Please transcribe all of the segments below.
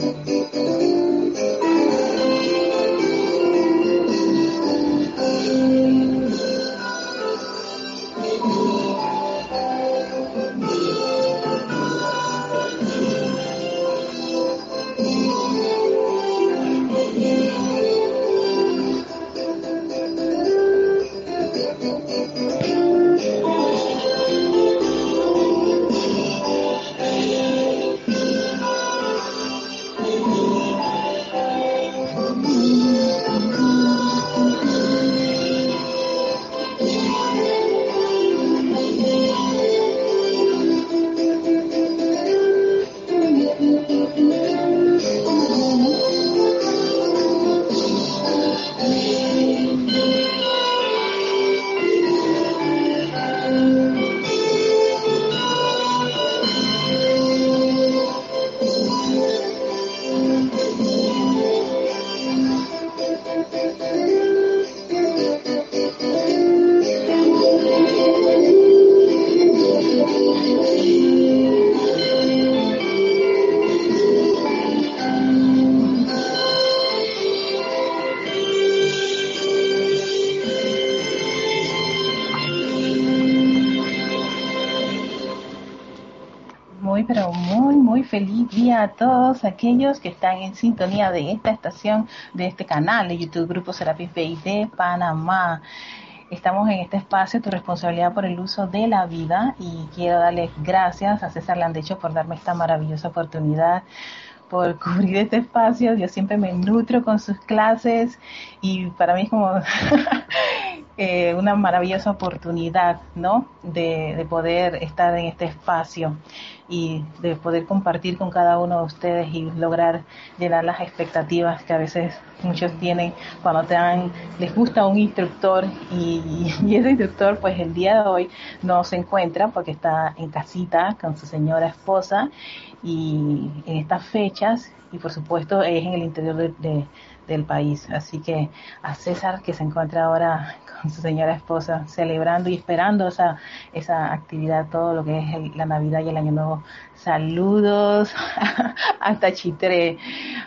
a todos aquellos que están en sintonía de esta estación, de este canal de YouTube Grupo Serapis Bay de Panamá. Estamos en este espacio, tu responsabilidad por el uso de la vida, y quiero darles gracias a César Landecho por darme esta maravillosa oportunidad por cubrir este espacio. Yo siempre me nutro con sus clases y para mí es como eh, una maravillosa oportunidad, ¿no? De, de, poder estar en este espacio y de poder compartir con cada uno de ustedes y lograr llenar las expectativas que a veces muchos tienen cuando te dan, les gusta un instructor y, y, ese instructor pues el día de hoy no se encuentra porque está en casita con su señora esposa y en estas fechas y por supuesto es en el interior de, del país. Así que a César que se encuentra ahora con su señora esposa, celebrando y esperando esa, esa actividad, todo lo que es la Navidad y el Año Nuevo. Saludos hasta Chitre.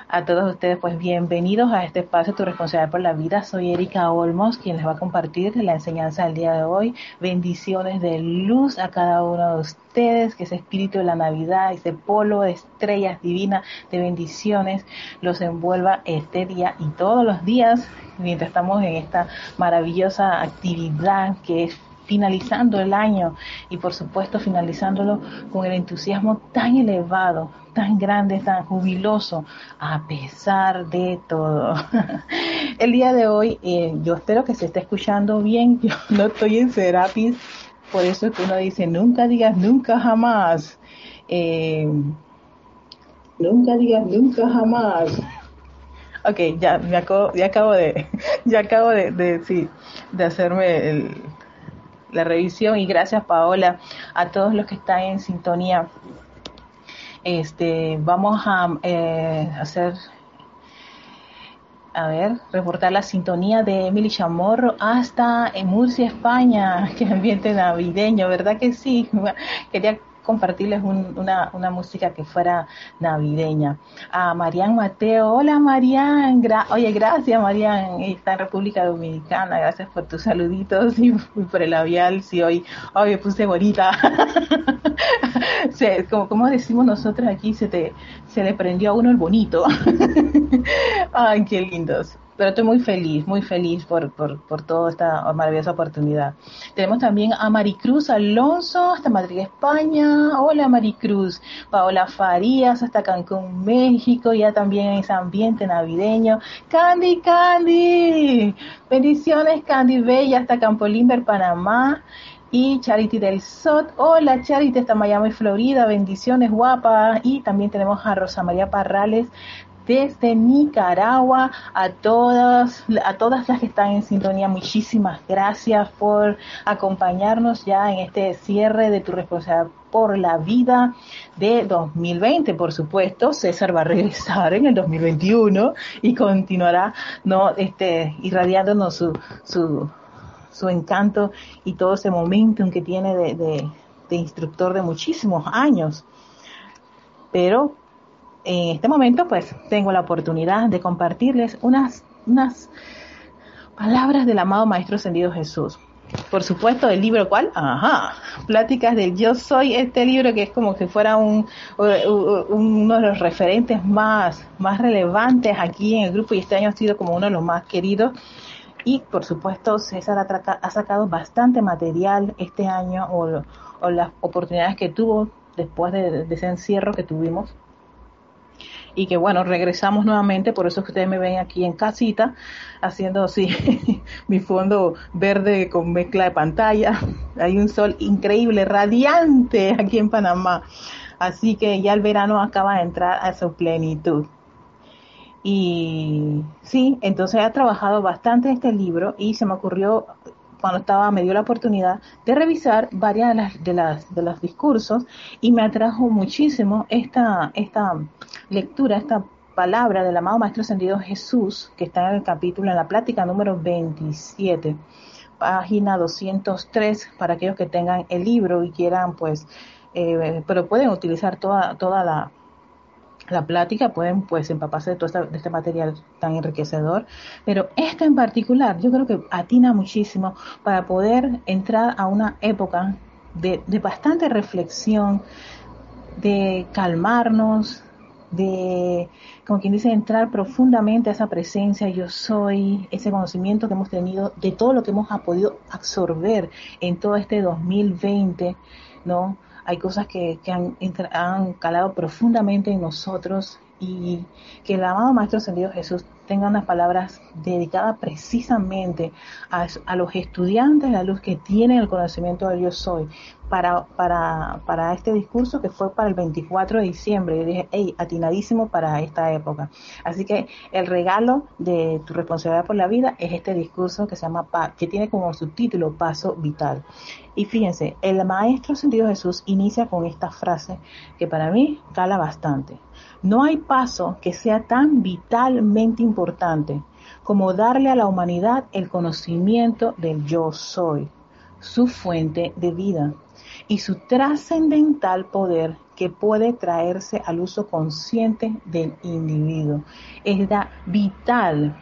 A todos ustedes, pues bienvenidos a este espacio Tu Responsabilidad por la Vida. Soy Erika Olmos, quien les va a compartir la enseñanza del día de hoy. Bendiciones de luz a cada uno de ustedes, que ese espíritu de la Navidad, ese polo de estrellas divinas, de bendiciones, los envuelva este día y todos los días mientras estamos en esta maravillosa actividad que es finalizando el año y por supuesto finalizándolo con el entusiasmo tan elevado, tan grande, tan jubiloso, a pesar de todo. el día de hoy eh, yo espero que se esté escuchando bien, yo no estoy en Serapis, por eso es que uno dice, nunca digas nunca jamás. Eh, nunca digas nunca jamás. Ok, ya, me acabo, ya acabo de, ya acabo de, sí, de hacerme el, la revisión y gracias Paola a todos los que están en sintonía. Este, vamos a eh, hacer, a ver, reportar la sintonía de Emily Chamorro hasta en Murcia, España. Qué ambiente navideño, ¿verdad que sí? Quería compartirles una, una, música que fuera navideña. A Marian Mateo, hola Marian, oye, gracias Marian, está en República Dominicana, gracias por tus saluditos y, por el labial, si hoy, hoy me puse bonita. como, como decimos nosotros aquí, se, te, se le prendió a uno el bonito. Ay, qué lindos pero estoy muy feliz, muy feliz por, por, por toda esta maravillosa oportunidad. Tenemos también a Maricruz Alonso, hasta Madrid, España. Hola Maricruz. Paola Farías, hasta Cancún, México, ya también en ese ambiente navideño. Candy, Candy. Bendiciones, Candy Bella, hasta Campo Limber, Panamá y Charity del SOT. Hola Charity, hasta Miami, Florida. Bendiciones, guapa. Y también tenemos a Rosa María Parrales desde Nicaragua a todas, a todas las que están en sintonía. Muchísimas gracias por acompañarnos ya en este cierre de tu responsabilidad por la vida de 2020, por supuesto. César va a regresar en el 2021 y continuará no este irradiándonos su, su, su encanto y todo ese momentum que tiene de, de, de instructor de muchísimos años. Pero en este momento pues tengo la oportunidad de compartirles unas, unas palabras del amado Maestro Ascendido Jesús. Por supuesto, el libro cuál? Ajá, Pláticas del Yo Soy, este libro que es como que fuera un, uno de los referentes más, más relevantes aquí en el grupo y este año ha sido como uno de los más queridos. Y por supuesto, César ha, ha sacado bastante material este año o, o, las oportunidades que tuvo después de ese encierro que tuvimos y que bueno, regresamos nuevamente, por eso que ustedes me ven aquí en casita, haciendo así mi fondo verde con mezcla de pantalla. Hay un sol increíble, radiante aquí en Panamá. Así que ya el verano acaba de entrar a su plenitud. Y sí, entonces he trabajado bastante este libro y se me ocurrió cuando estaba, me dio la oportunidad de revisar varias de las, de las, de los discursos y me atrajo muchísimo esta, esta lectura, esta palabra del amado Maestro Ascendido Jesús, que está en el capítulo, en la plática número 27, página 203, para aquellos que tengan el libro y quieran, pues, eh, pero pueden utilizar toda, toda la, la plática, pueden pues empaparse de todo este, material tan enriquecedor, pero este en particular yo creo que atina muchísimo para poder entrar a una época de, de bastante reflexión, de calmarnos, de, como quien dice, entrar profundamente a esa presencia, yo soy, ese conocimiento que hemos tenido, de todo lo que hemos podido absorber en todo este 2020, ¿no? Hay cosas que, han, han, calado profundamente en nosotros y que el amado Maestro Ascendido Jesús tenga unas palabras dedicadas precisamente a, los estudiantes de la luz que tienen el conocimiento del yo soy para, para, para este discurso que fue para el 24 de diciembre. Yo dije, hey, atinadísimo para esta época. Así que el regalo de tu responsabilidad por la vida es este discurso que se llama, que tiene como subtítulo Paso Vital. Y fíjense, el Maestro Sentido Jesús inicia con esta frase que para mí cala bastante. No hay paso que sea tan vitalmente importante como darle a la humanidad el conocimiento del yo soy, su fuente de vida y su trascendental poder que puede traerse al uso consciente del individuo. Es vital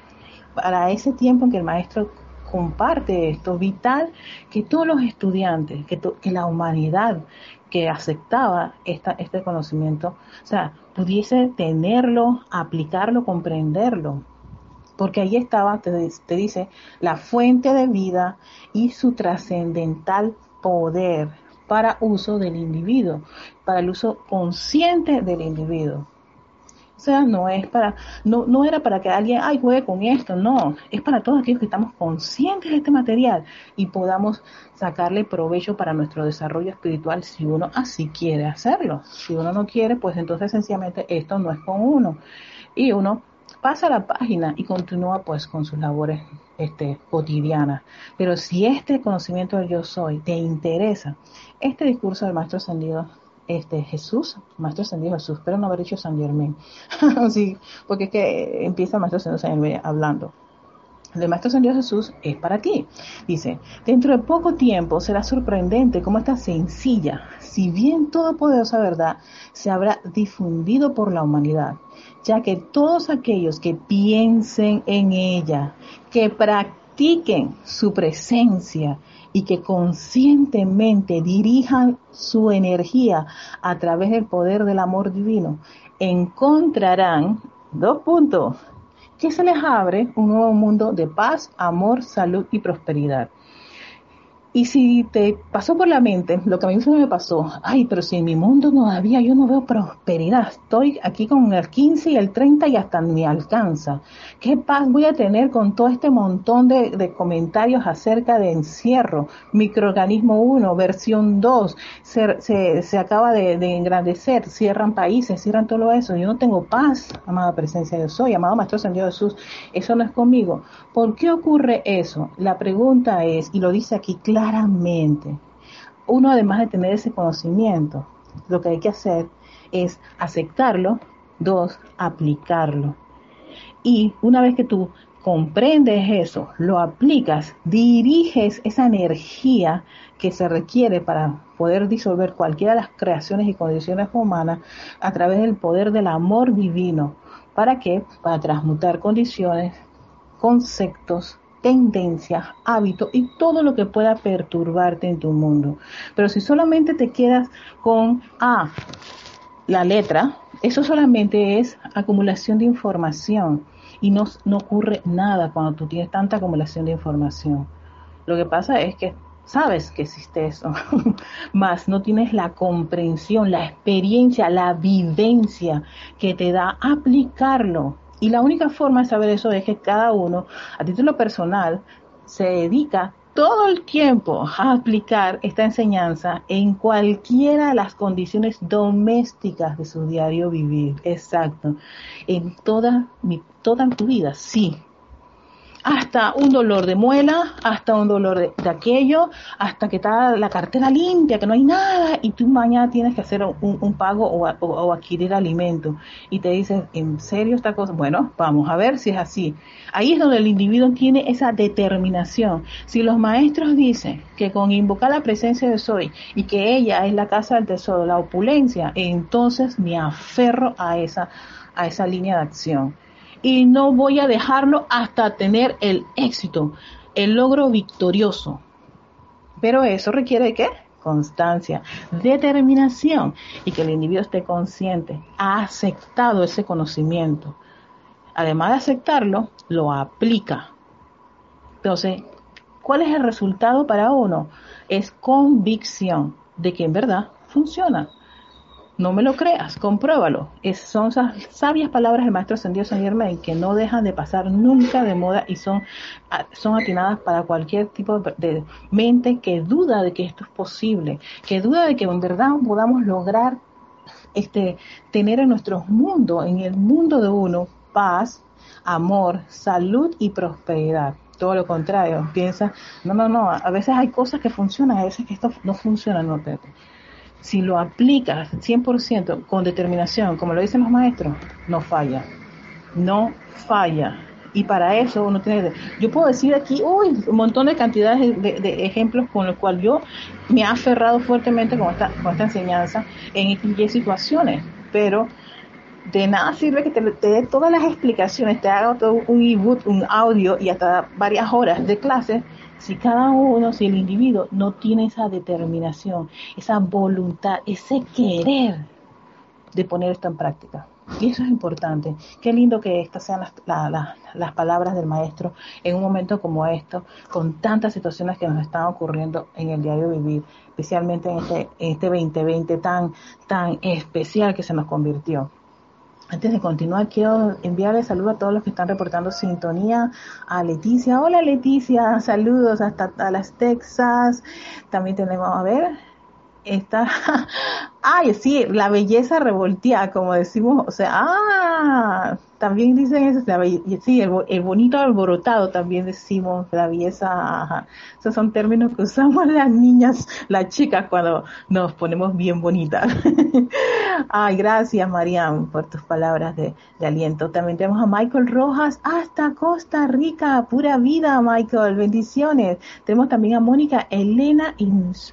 para ese tiempo en que el maestro comparte esto, vital que todos los estudiantes, que, la humanidad que aceptaba esta, este conocimiento, o sea, pudiese tenerlo, aplicarlo, comprenderlo. Porque ahí estaba, te, te dice, la fuente de vida y su trascendental poder para uso del individuo, para el uso consciente del individuo. O sea, no es para, no, no era para que alguien, ay, juegue con esto, no, es para todos aquellos que estamos conscientes de este material y podamos sacarle provecho para nuestro desarrollo espiritual si uno así quiere hacerlo. Si uno no quiere, pues entonces sencillamente esto no es con uno. Y uno pasa la página y continúa pues con sus labores este, cotidianas. Pero si este conocimiento del yo soy te interesa, este discurso del Maestro Ascendido este, Jesús, Maestro Ascendido Jesús, pero no haber dicho San Germán, sí, porque es que empieza Maestro Ascendido San Germán hablando. El Maestro Ascendido Jesús es para ti. Dice, dentro de poco tiempo será sorprendente cómo esta sencilla, si bien todopoderosa verdad, se habrá difundido por la humanidad ya que todos aquellos que piensen en ella, que practiquen su presencia y que conscientemente dirijan su energía a través del poder del amor divino, encontrarán, dos puntos, que se les abre un nuevo mundo de paz, amor, salud y prosperidad. Y si te pasó por la mente lo que a mí me pasó, ay, pero si en mi mundo todavía yo no veo prosperidad, estoy aquí con el 15 y el 30 y hasta me alcanza. ¿Qué paz voy a tener con todo este montón de, comentarios acerca de encierro? Microorganismo 1, versión 2, se, se, acaba de, engrandecer, cierran países, cierran todo eso. Yo no tengo paz, amada presencia de soy, amado Maestro Dios Jesús, eso no es conmigo. ¿Por qué ocurre eso? La pregunta es, y lo dice aquí claramente, claramente. Uno, además de tener ese conocimiento, lo que hay que hacer es aceptarlo, dos, aplicarlo. Y una vez que tú comprendes eso, lo aplicas, diriges esa energía que se requiere para poder disolver cualquiera de las creaciones y condiciones humanas, a través del poder del amor divino. ¿Para qué? Para transmutar condiciones, conceptos, tendencias, hábitos y todo lo que pueda perturbarte en tu mundo. Pero si solamente te quedas con A, la letra, eso solamente es acumulación de información y no, no ocurre nada cuando tú tienes tanta acumulación de información. Lo que pasa es que sabes que existe eso, más no tienes la comprensión, la experiencia, la vivencia que te da aplicarlo. Y la única forma de saber eso es que cada uno, a título personal, se dedica todo el tiempo a aplicar esta enseñanza en cualquiera de las condiciones domésticas de su diario vivir. Exacto. En toda, mi, toda tu vida, sí, hasta un dolor de muela, hasta un dolor de, aquello, hasta que está la cartera limpia, que no hay nada, y tú mañana tienes que hacer un, pago o, adquirir alimento. Y te dices, ¿en serio esta cosa? Bueno, vamos a ver si es así. Ahí es donde el individuo tiene esa determinación. Si los maestros dicen que con invocar la presencia de Soy y que ella es la casa del tesoro, la opulencia, entonces me aferro a esa, a esa línea de acción y no voy a dejarlo hasta tener el éxito, el logro victorioso. Pero eso requiere de qué? Constancia, determinación y que el individuo esté consciente, ha aceptado ese conocimiento. Además de aceptarlo, lo aplica. Entonces, ¿cuál es el resultado para uno? Es convicción de que en verdad funciona. No me lo creas, compruébalo. Es, son esas sabias palabras del maestro ascendido San Germain que no dejan de pasar nunca de moda y son, son atinadas para cualquier tipo de, mente que duda de que esto es posible, que duda de que en verdad podamos lograr este, tener en nuestro mundo, en el mundo de uno, paz, amor, salud y prosperidad todo lo contrario, piensa, no, no, no, a veces hay cosas que funcionan, a veces que esto no funciona, no, te, si lo aplicas 100% con determinación, como lo dicen los maestros, no falla. No falla. Y para eso uno tiene Yo puedo decir aquí, uy, un montón de cantidades de, ejemplos con los cuales yo me he aferrado fuertemente con esta, con esta enseñanza en X situaciones, pero de nada sirve que te, dé todas las explicaciones, te haga todo un ebook, un audio y hasta varias horas de clase si cada uno, si el individuo no tiene esa determinación, esa voluntad, ese querer de poner esto en práctica. Y eso es importante. Qué lindo que estas sean las, palabras del maestro en un momento como esto, con tantas situaciones que nos están ocurriendo en el diario vivir, especialmente en este, en este 2020 tan, tan especial que se nos convirtió. Antes de continuar, quiero enviarle saludos a todos los que están reportando sintonía. A Leticia. Hola Leticia, saludos hasta las Texas. También tenemos, a ver, esta, ay, sí, la belleza revolteada, como decimos, o sea, ah, también dicen eso, sí, el, bonito alborotado también decimos, la belleza, esos son términos que usamos las niñas, las chicas cuando nos ponemos bien bonitas. Ay, gracias Mariam por tus palabras de, aliento. También tenemos a Michael Rojas hasta Costa Rica, pura vida Michael, bendiciones. Tenemos también a Mónica Elena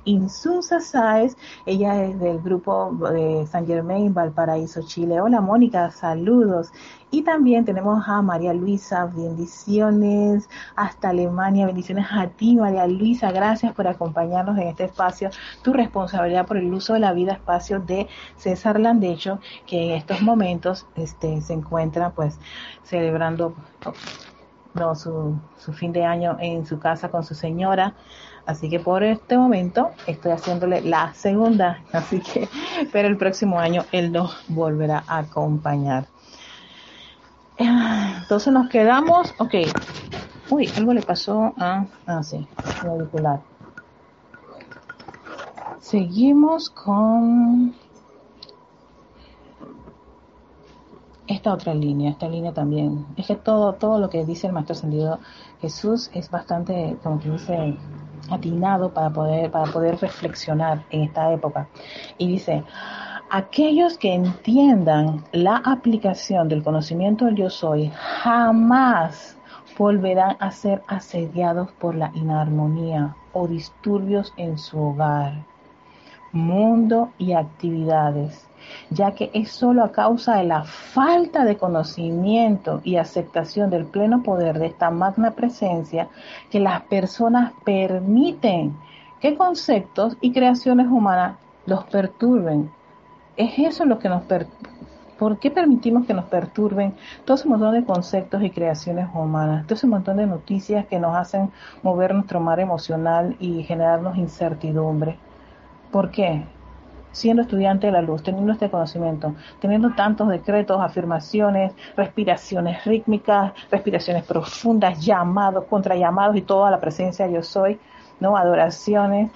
Insunza Sáez, ella es del grupo de San Germain, Valparaíso, Chile. Hola Mónica, saludos. Y también tenemos a María Luisa, bendiciones hasta Alemania, bendiciones a ti María Luisa, gracias por acompañarnos en este espacio, tu responsabilidad por el uso de la vida espacio de César Landecho, que en estos momentos este, se encuentra pues celebrando no, su, su fin de año en su casa con su señora. Así que por este momento estoy haciéndole la segunda, así que, pero el próximo año él nos volverá a acompañar. Entonces nos quedamos, ok. Uy, algo le pasó a, ah, sí, el auricular. Seguimos con esta otra línea, esta línea también. Es que todo, todo lo que dice el Maestro Ascendido Jesús es bastante, como que dice, atinado para poder, para poder reflexionar en esta época. Y dice, aquellos que entiendan la aplicación del conocimiento del yo soy jamás volverán a ser asediados por la inarmonía o disturbios en su hogar. mundo y actividades, ya que es solo a causa de la falta de conocimiento y aceptación del pleno poder de esta magna presencia que las personas permiten que conceptos y creaciones humanas los perturben. Es eso lo que nos perturba ¿Por qué permitimos que nos perturben todo ese montón de conceptos y creaciones humanas, todo ese montón de noticias que nos hacen mover nuestro mar emocional y generarnos incertidumbre? ¿Por qué? Siendo estudiante de la luz, teniendo este conocimiento, teniendo tantos decretos, afirmaciones, respiraciones rítmicas, respiraciones profundas, llamados, contrallamados y toda la presencia yo soy, ¿no? Adoraciones,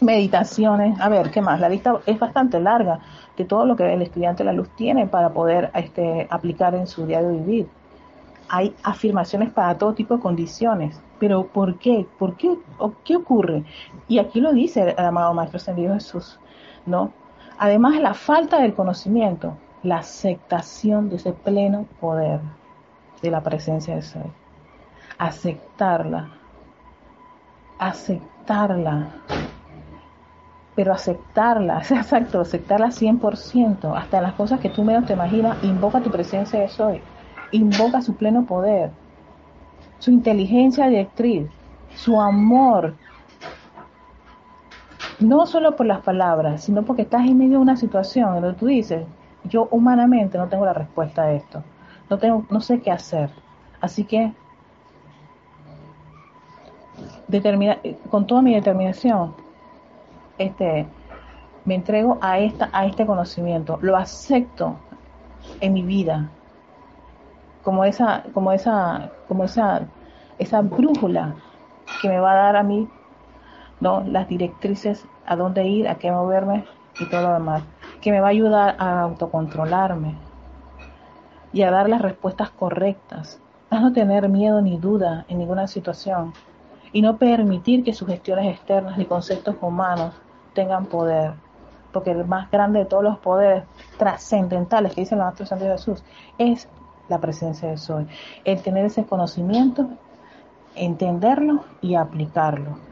meditaciones. A ver, ¿qué más? La lista es bastante larga de todo lo que el estudiante de la luz tiene para poder este, aplicar en su diario vivir. Hay afirmaciones para todo tipo de condiciones. Pero ¿por qué? ¿Por qué? ¿O qué ocurre? Y aquí lo dice el amado Maestro Ascendido Jesús, ¿no? Además, la falta del conocimiento, la aceptación de ese pleno poder de la presencia de Ser. Aceptarla. Aceptarla pero aceptarla, exacto, aceptarla 100%, hasta las cosas que tú menos te imaginas, invoca tu presencia de soy, invoca su pleno poder, su inteligencia directriz, su amor, no solo por las palabras, sino porque estás en medio de una situación en donde tú dices, yo humanamente no tengo la respuesta a esto, no, tengo, no sé qué hacer, así que determina, con toda mi determinación, este, me entrego a, esta, a este conocimiento, lo acepto en mi vida. Como esa, como esa, como esa, esa brújula que me va a dar a mí ¿no? las directrices a dónde ir, a qué moverme y todo lo demás, que me va a ayudar a autocontrolarme y a dar las respuestas correctas, a no tener miedo ni duda en ninguna situación y no permitir que sugestiones externas ni conceptos humanos tengan poder, porque el más grande de todos los poderes trascendentales que dice el Maestro Santo Jesús es la presencia de Soy, el tener ese conocimiento, entenderlo y aplicarlo.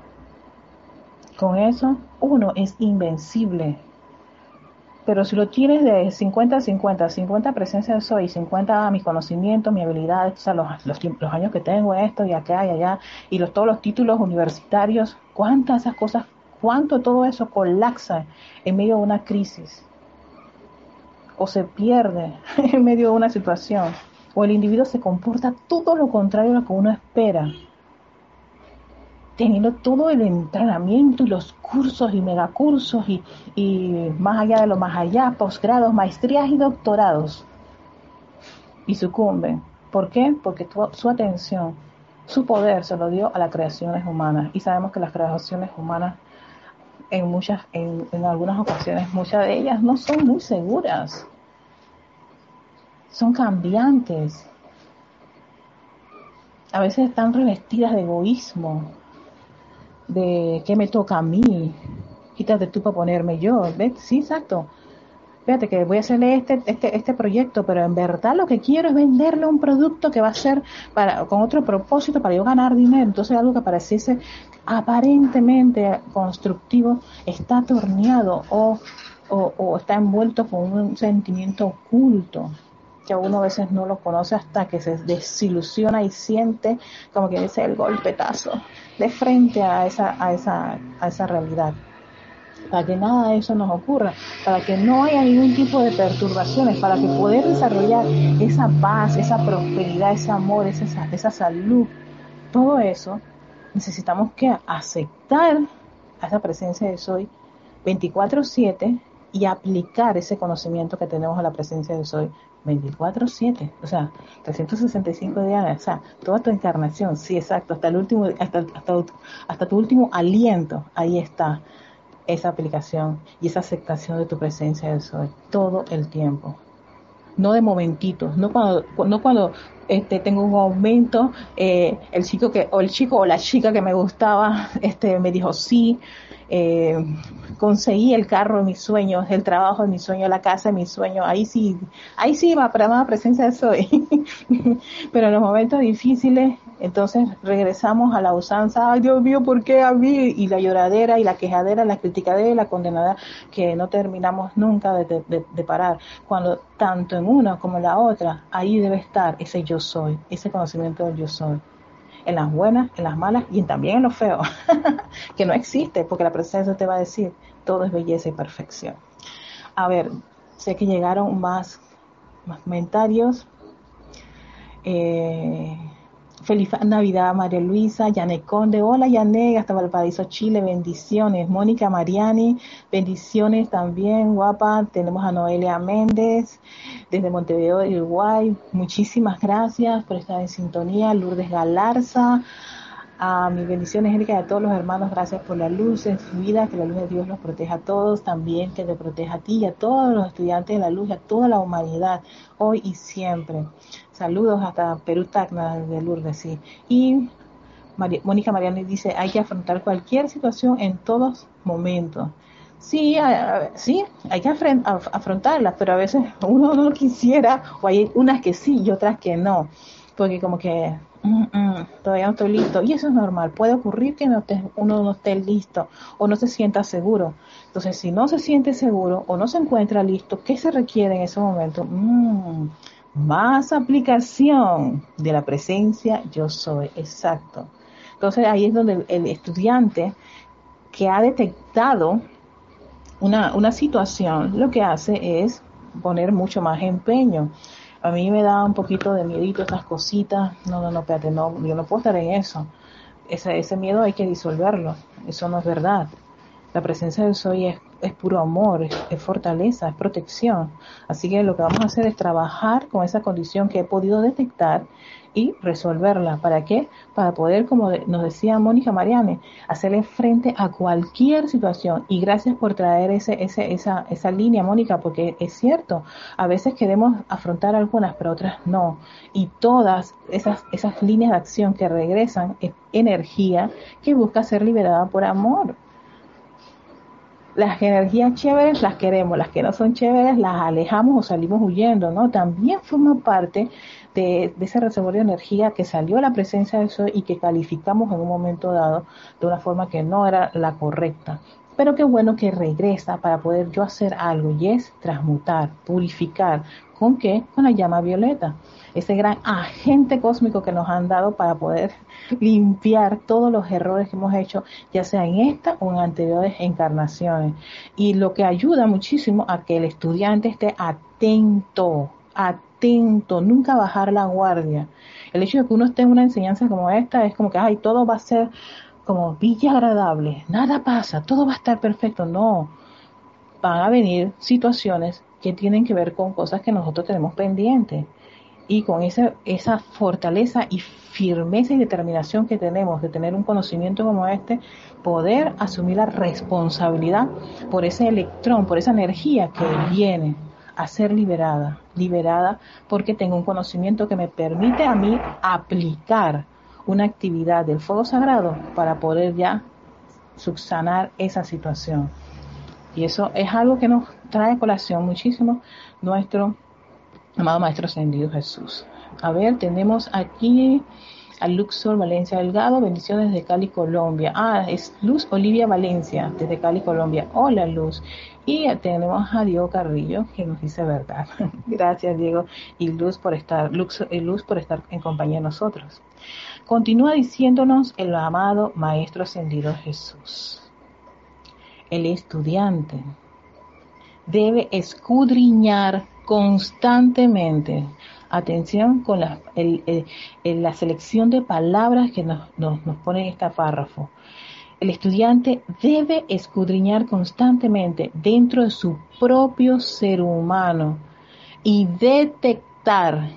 Con eso, uno es invencible. Pero si lo tienes de 50 a 50, 50 presencia de soy, 50 mis conocimientos, mi habilidad, los, los, años que tengo, esto y acá y allá, y los, todos los títulos universitarios, ¿cuántas esas cosas cuánto todo eso colapsa en medio de una crisis o se pierde en medio de una situación. O el individuo se comporta todo lo contrario a lo que uno espera teniendo todo el entrenamiento y los cursos y megacursos y, y más allá de lo más allá, posgrados, maestrías y doctorados y sucumben. ¿Por qué? Porque su atención, su poder se lo dio a las creaciones humanas y sabemos que las creaciones humanas en muchas, en, en algunas ocasiones, muchas de ellas no son muy seguras. Son cambiantes. A veces están revestidas de egoísmo, de qué me toca a mí, quítate tú para ponerme yo. ¿Ves? Sí, exacto fíjate que voy a hacerle este, este, este proyecto, pero en verdad lo que quiero es venderle un producto que va a ser para, con otro propósito para yo ganar dinero. Entonces algo que pareciese aparentemente constructivo está torneado o, o, está envuelto con un sentimiento oculto que uno a veces no lo conoce hasta que se desilusiona y siente como que dice el golpetazo de frente a esa, a esa, a esa realidad. Para que nada de eso nos ocurra, para que no haya ningún tipo de perturbaciones, para que poder desarrollar esa paz, esa prosperidad, ese amor, esa, esa salud, todo eso, necesitamos que aceptar a esa presencia de Soy 24/7 y aplicar ese conocimiento que tenemos a la presencia de Soy 24/7, o sea, 365 días, o sea, toda tu encarnación, sí, exacto, hasta el último, hasta, hasta, hasta tu último aliento, ahí está esa aplicación y esa aceptación de tu presencia del sol todo el tiempo. No de momentitos, no cuando, no cuando este, tengo un aumento, eh, el chico que, o el chico o la chica que me gustaba, este, me dijo sí, eh, conseguí el carro de mis sueños, el trabajo de mis sueños, la casa de mis sueños, ahí sí, ahí sí va para más presencia soy. Pero en los momentos difíciles Entonces regresamos a la usanza, ay Dios mío, ¿por qué a mí? Y la lloradera y la quejadera, la criticadera y la condenada, que no terminamos nunca de, de, parar. Cuando tanto en una como en la otra, ahí debe estar ese yo soy, ese conocimiento del yo soy. En las buenas, en las malas y también en lo feo, que no existe, porque la presencia te va a decir, todo es belleza y perfección. A ver, sé que llegaron más, más comentarios. Eh, Feliz Navidad, María Luisa, Yané Conde. Hola, Yané, hasta Valparaíso, Chile. Bendiciones. Mónica Mariani, bendiciones también, guapa. Tenemos a Noelia Méndez, desde Montevideo, Uruguay. Muchísimas gracias por estar en sintonía. Lourdes Galarza. A mis bendiciones, Erika, y a todos los hermanos, gracias por la luz en su vida, que la luz de Dios los proteja a todos, también que te proteja a ti y a todos los estudiantes de la luz, y a toda la humanidad, hoy y siempre. Saludos hasta Perú Tacna de Lourdes. Y Mónica Mariani dice, hay que afrontar cualquier situación en todos momentos. Sí, sí, hay que afrontarlas, pero a veces uno no quisiera, o hay unas que sí y otras que no, porque como que mm, mm, todavía no estoy listo. Y eso es normal, puede ocurrir que no uno no esté listo o no se sienta seguro. Entonces, si no se siente seguro o no se encuentra listo, ¿qué se requiere en ese momento? Mm, más aplicación de la presencia yo soy, exacto. Entonces ahí es donde el estudiante que ha detectado una, una situación, lo que hace es poner mucho más empeño. A mí me da un poquito de miedito estas cositas. No, no, no, espérate, no, yo no puedo estar en eso. Ese, ese miedo hay que disolverlo. Eso no es verdad. La presencia del soy es, puro amor, es, fortaleza, es protección. Así que lo que vamos a hacer es trabajar con esa condición que he podido detectar y resolverla. ¿Para qué? Para poder, como nos decía Mónica Mariane, hacerle frente a cualquier situación. Y gracias por traer ese, ese, esa, esa línea, Mónica, porque es cierto, a veces queremos afrontar algunas, pero otras no. Y todas esas, esas líneas de acción que regresan es energía que busca ser liberada por amor las energías chéveres las queremos, las que no son chéveres las alejamos o salimos huyendo, ¿no? También forma parte de, ese reservorio de energía que salió a la presencia del sol y que calificamos en un momento dado de una forma que no era la correcta. Pero qué bueno que regresa para poder yo hacer algo y es transmutar, purificar. ¿Con qué? Con la llama violeta ese gran agente cósmico que nos han dado para poder limpiar todos los errores que hemos hecho, ya sea en esta o en anteriores encarnaciones. Y lo que ayuda muchísimo a que el estudiante esté atento, atento, nunca bajar la guardia. El hecho de que uno esté en una enseñanza como esta es como que, ay, todo va a ser como villa agradable, nada pasa, todo va a estar perfecto. No, van a venir situaciones que tienen que ver con cosas que nosotros tenemos pendientes y con esa, esa fortaleza y firmeza y determinación que tenemos de tener un conocimiento como este, poder asumir la responsabilidad por ese electrón, por esa energía que viene a ser liberada, liberada porque tengo un conocimiento que me permite a mí aplicar una actividad del fuego sagrado para poder ya subsanar esa situación. Y eso es algo que nos trae a colación muchísimo nuestro amado Maestro Ascendido Jesús. A ver, tenemos aquí a Luxor Valencia Delgado, bendiciones desde Cali, Colombia. Ah, es Luz Olivia Valencia, desde Cali, Colombia. Hola, Luz. Y tenemos a Diego Carrillo, que nos dice verdad. Gracias, Diego, y Luz por estar, Luz, y Luz por estar en compañía de nosotros. Continúa diciéndonos el amado Maestro Ascendido Jesús. El estudiante debe escudriñar constantemente. Atención con la, la selección de palabras que nos, nos, nos pone este párrafo. El estudiante debe escudriñar constantemente dentro de su propio ser humano y detectar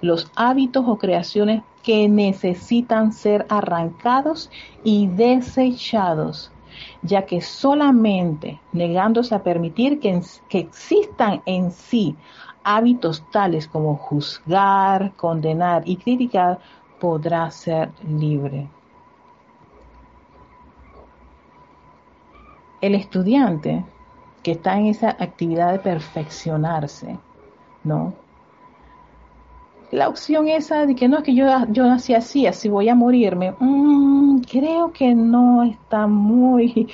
los hábitos o creaciones que necesitan ser arrancados y desechados ya que solamente negándose a permitir que, existan en sí hábitos tales como juzgar, condenar y criticar, podrá ser libre. El estudiante que está en esa actividad de perfeccionarse, ¿no? La opción esa de que no es que yo, yo nací así, así voy a morirme, mm, creo que no está muy,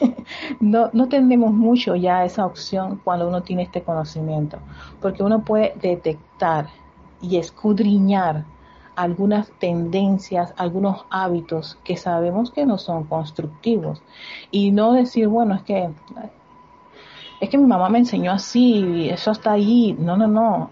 no, no tenemos mucho ya esa opción cuando uno tiene este conocimiento, porque uno puede detectar y escudriñar algunas tendencias, algunos hábitos que sabemos que no son constructivos y no decir, bueno, es que es que mi mamá me enseñó así, eso está ahí. No, no, no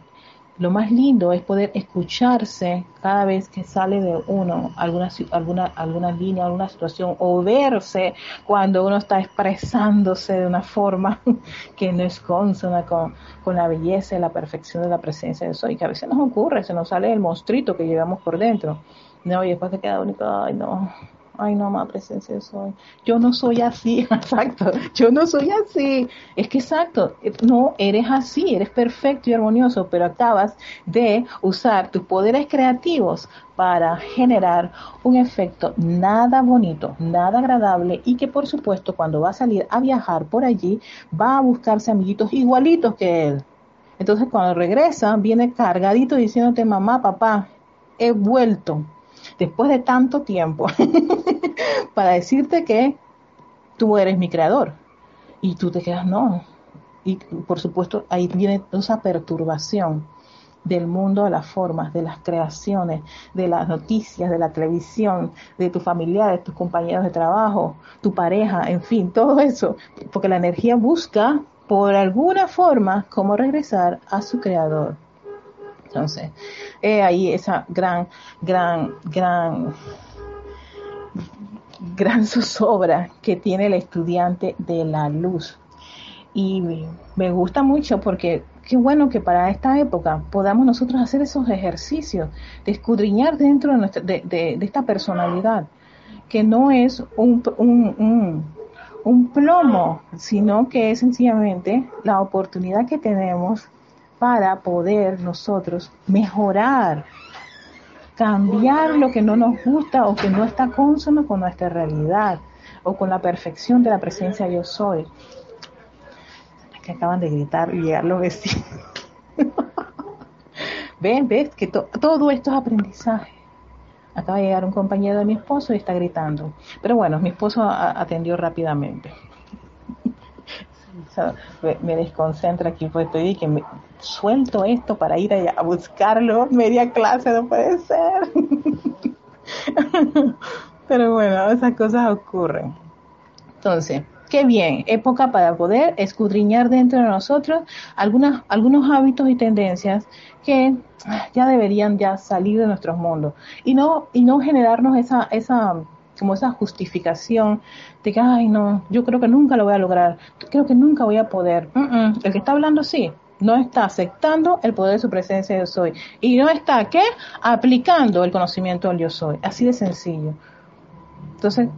lo más lindo es poder escucharse cada vez que sale de uno alguna, alguna, alguna línea, alguna situación, o verse cuando uno está expresándose de una forma que no es consona con, con la belleza y la perfección de la presencia de soy, que a veces nos ocurre, se nos sale el monstruito que llevamos por dentro. No, y después te queda único, ay no, ay no, más presencia soy. Yo no soy así, exacto, yo no soy así. Es que exacto, no, eres así, eres perfecto y armonioso, pero acabas de usar tus poderes creativos para generar un efecto nada bonito, nada agradable y que por supuesto cuando va a salir a viajar por allí va a buscarse amiguitos igualitos que él. Entonces cuando regresa viene cargadito diciéndote mamá, papá, he vuelto después de tanto tiempo para decirte que tú eres mi creador. Y tú te quedas, no. Y por supuesto ahí viene esa perturbación del mundo de las formas, de las creaciones, de las noticias, de la televisión, de tus familiares, tus compañeros de trabajo, tu pareja, en fin, todo eso, porque la energía busca por alguna forma cómo regresar a su creador. Entonces, ahí esa gran, gran, gran, gran zozobra que tiene el estudiante de la luz. Y me gusta mucho porque qué bueno que para esta época podamos nosotros hacer esos ejercicios de escudriñar dentro de, esta personalidad, que no es un, un, un plomo, sino que es sencillamente la oportunidad que tenemos para poder nosotros mejorar, cambiar lo que no nos gusta o que no está consono con nuestra realidad o con la perfección de la presencia yo soy. Que acaban de gritar y llegar los vecinos. Ven, ves que todo esto es aprendizaje. Acaba de llegar un compañero de mi esposo y está gritando. Pero bueno, mi esposo atendió rápidamente me, desconcentra aquí, pues estoy que me, suelto esto para ir a, buscarlo, media clase, no puede ser. Pero bueno, esas cosas ocurren. Entonces, qué bien, época para poder escudriñar dentro de nosotros algunas, algunos hábitos y tendencias que ya deberían ya salir de nuestros mundos y no, y no generarnos esa, esa como esa justificación de que, ay, no, yo creo que nunca lo voy a lograr, creo que nunca voy a poder. El que está hablando sí, no está aceptando el poder de su presencia yo soy. Y no está, ¿qué? Aplicando el conocimiento del yo soy. Así de sencillo. Entonces,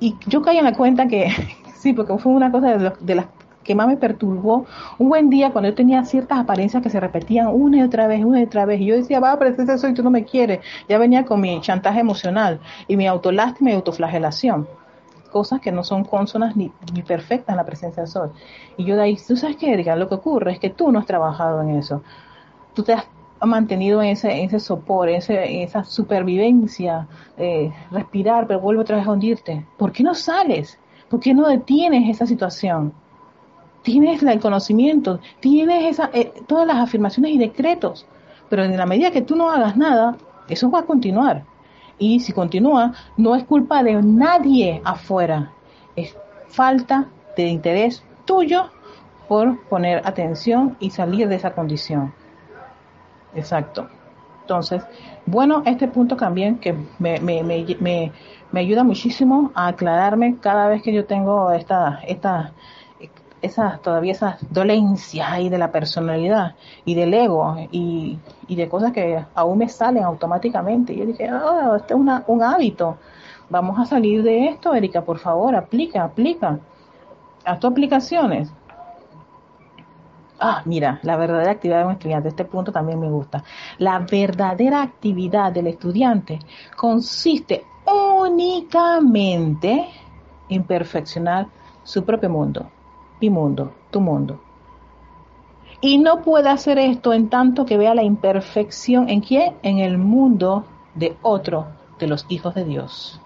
y yo caí en la cuenta que, sí, porque fue una cosa de, de las que más me perturbó un buen día cuando yo tenía ciertas apariencias que se repetían una y otra vez, una y otra vez. Y yo decía, va, presencia soy, tú no me quieres. Ya venía con mi chantaje emocional y mi autolástima y autoflagelación. Cosas que no son consonas ni, ni perfectas en la presencia de soy. Y yo de ahí, ¿tú sabes qué, Erika? Lo que ocurre es que tú no has trabajado en eso. Tú te has mantenido en ese, en ese sopor, en, esa supervivencia, eh, respirar, pero vuelve otra vez a hundirte. ¿Por qué no sales? ¿Por qué no detienes esa situación? Tienes el conocimiento, tienes esa, eh, todas las afirmaciones y decretos, pero en la medida que tú no hagas nada, eso va a continuar. Y si continúa, no es culpa de nadie afuera, es falta de interés tuyo por poner atención y salir de esa condición. Exacto. Entonces, bueno, este punto también que me, me, me, me ayuda muchísimo a aclararme cada vez que yo tengo esta, esta, esas, todavía esas dolencias ahí de la personalidad y del ego y, de cosas que aún me salen automáticamente. Y yo dije, oh, este es un hábito. Vamos a salir de esto, Erika, por favor, aplica, aplica. Haz tus aplicaciones. Ah, mira, la verdadera actividad de un estudiante, este punto también me gusta. La verdadera actividad del estudiante consiste únicamente en perfeccionar su propio mundo mi mundo, tu mundo. Y no puede hacer esto en tanto que vea la imperfección en quién? En el mundo de otro de los hijos de Dios.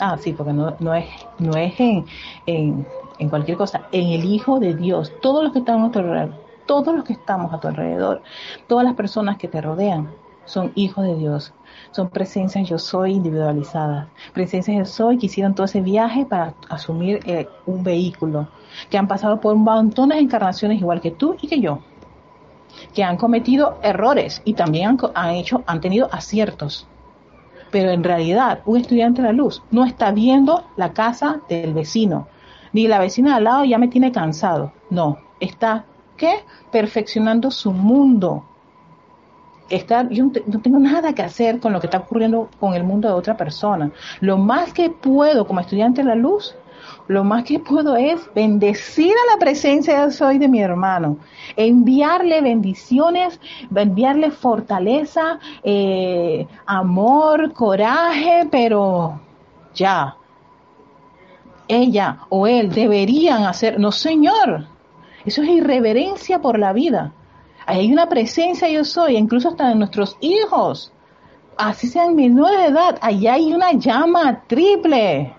Ah, sí, porque no, no es, no es en, en, en cualquier cosa, en el Hijo de Dios. Todos los que están a tu alrededor, todos los que estamos a tu alrededor, todas las personas que te rodean, son hijos de Dios. Son presencias yo soy individualizadas. Presencias yo soy que hicieron todo ese viaje para asumir eh, un vehículo. Que han pasado por montones de encarnaciones igual que tú y que yo. Que han cometido errores y también han, han hecho, han tenido aciertos. Pero en realidad, un estudiante de la luz no está viendo la casa del vecino. Ni la vecina de al lado ya me tiene cansado. No, está, ¿qué? Perfeccionando su mundo yo no tengo nada que hacer con lo que está ocurriendo con el mundo de otra persona. Lo más que puedo como estudiante de la luz, lo más que puedo es bendecir a la presencia de soy de mi hermano, enviarle bendiciones, enviarle fortaleza, eh, amor, coraje, pero ya, ella o él deberían hacer, no señor, eso es irreverencia por la vida hay una presencia yo soy, incluso hasta de nuestros hijos, así sean menores de edad, allá hay una llama triple.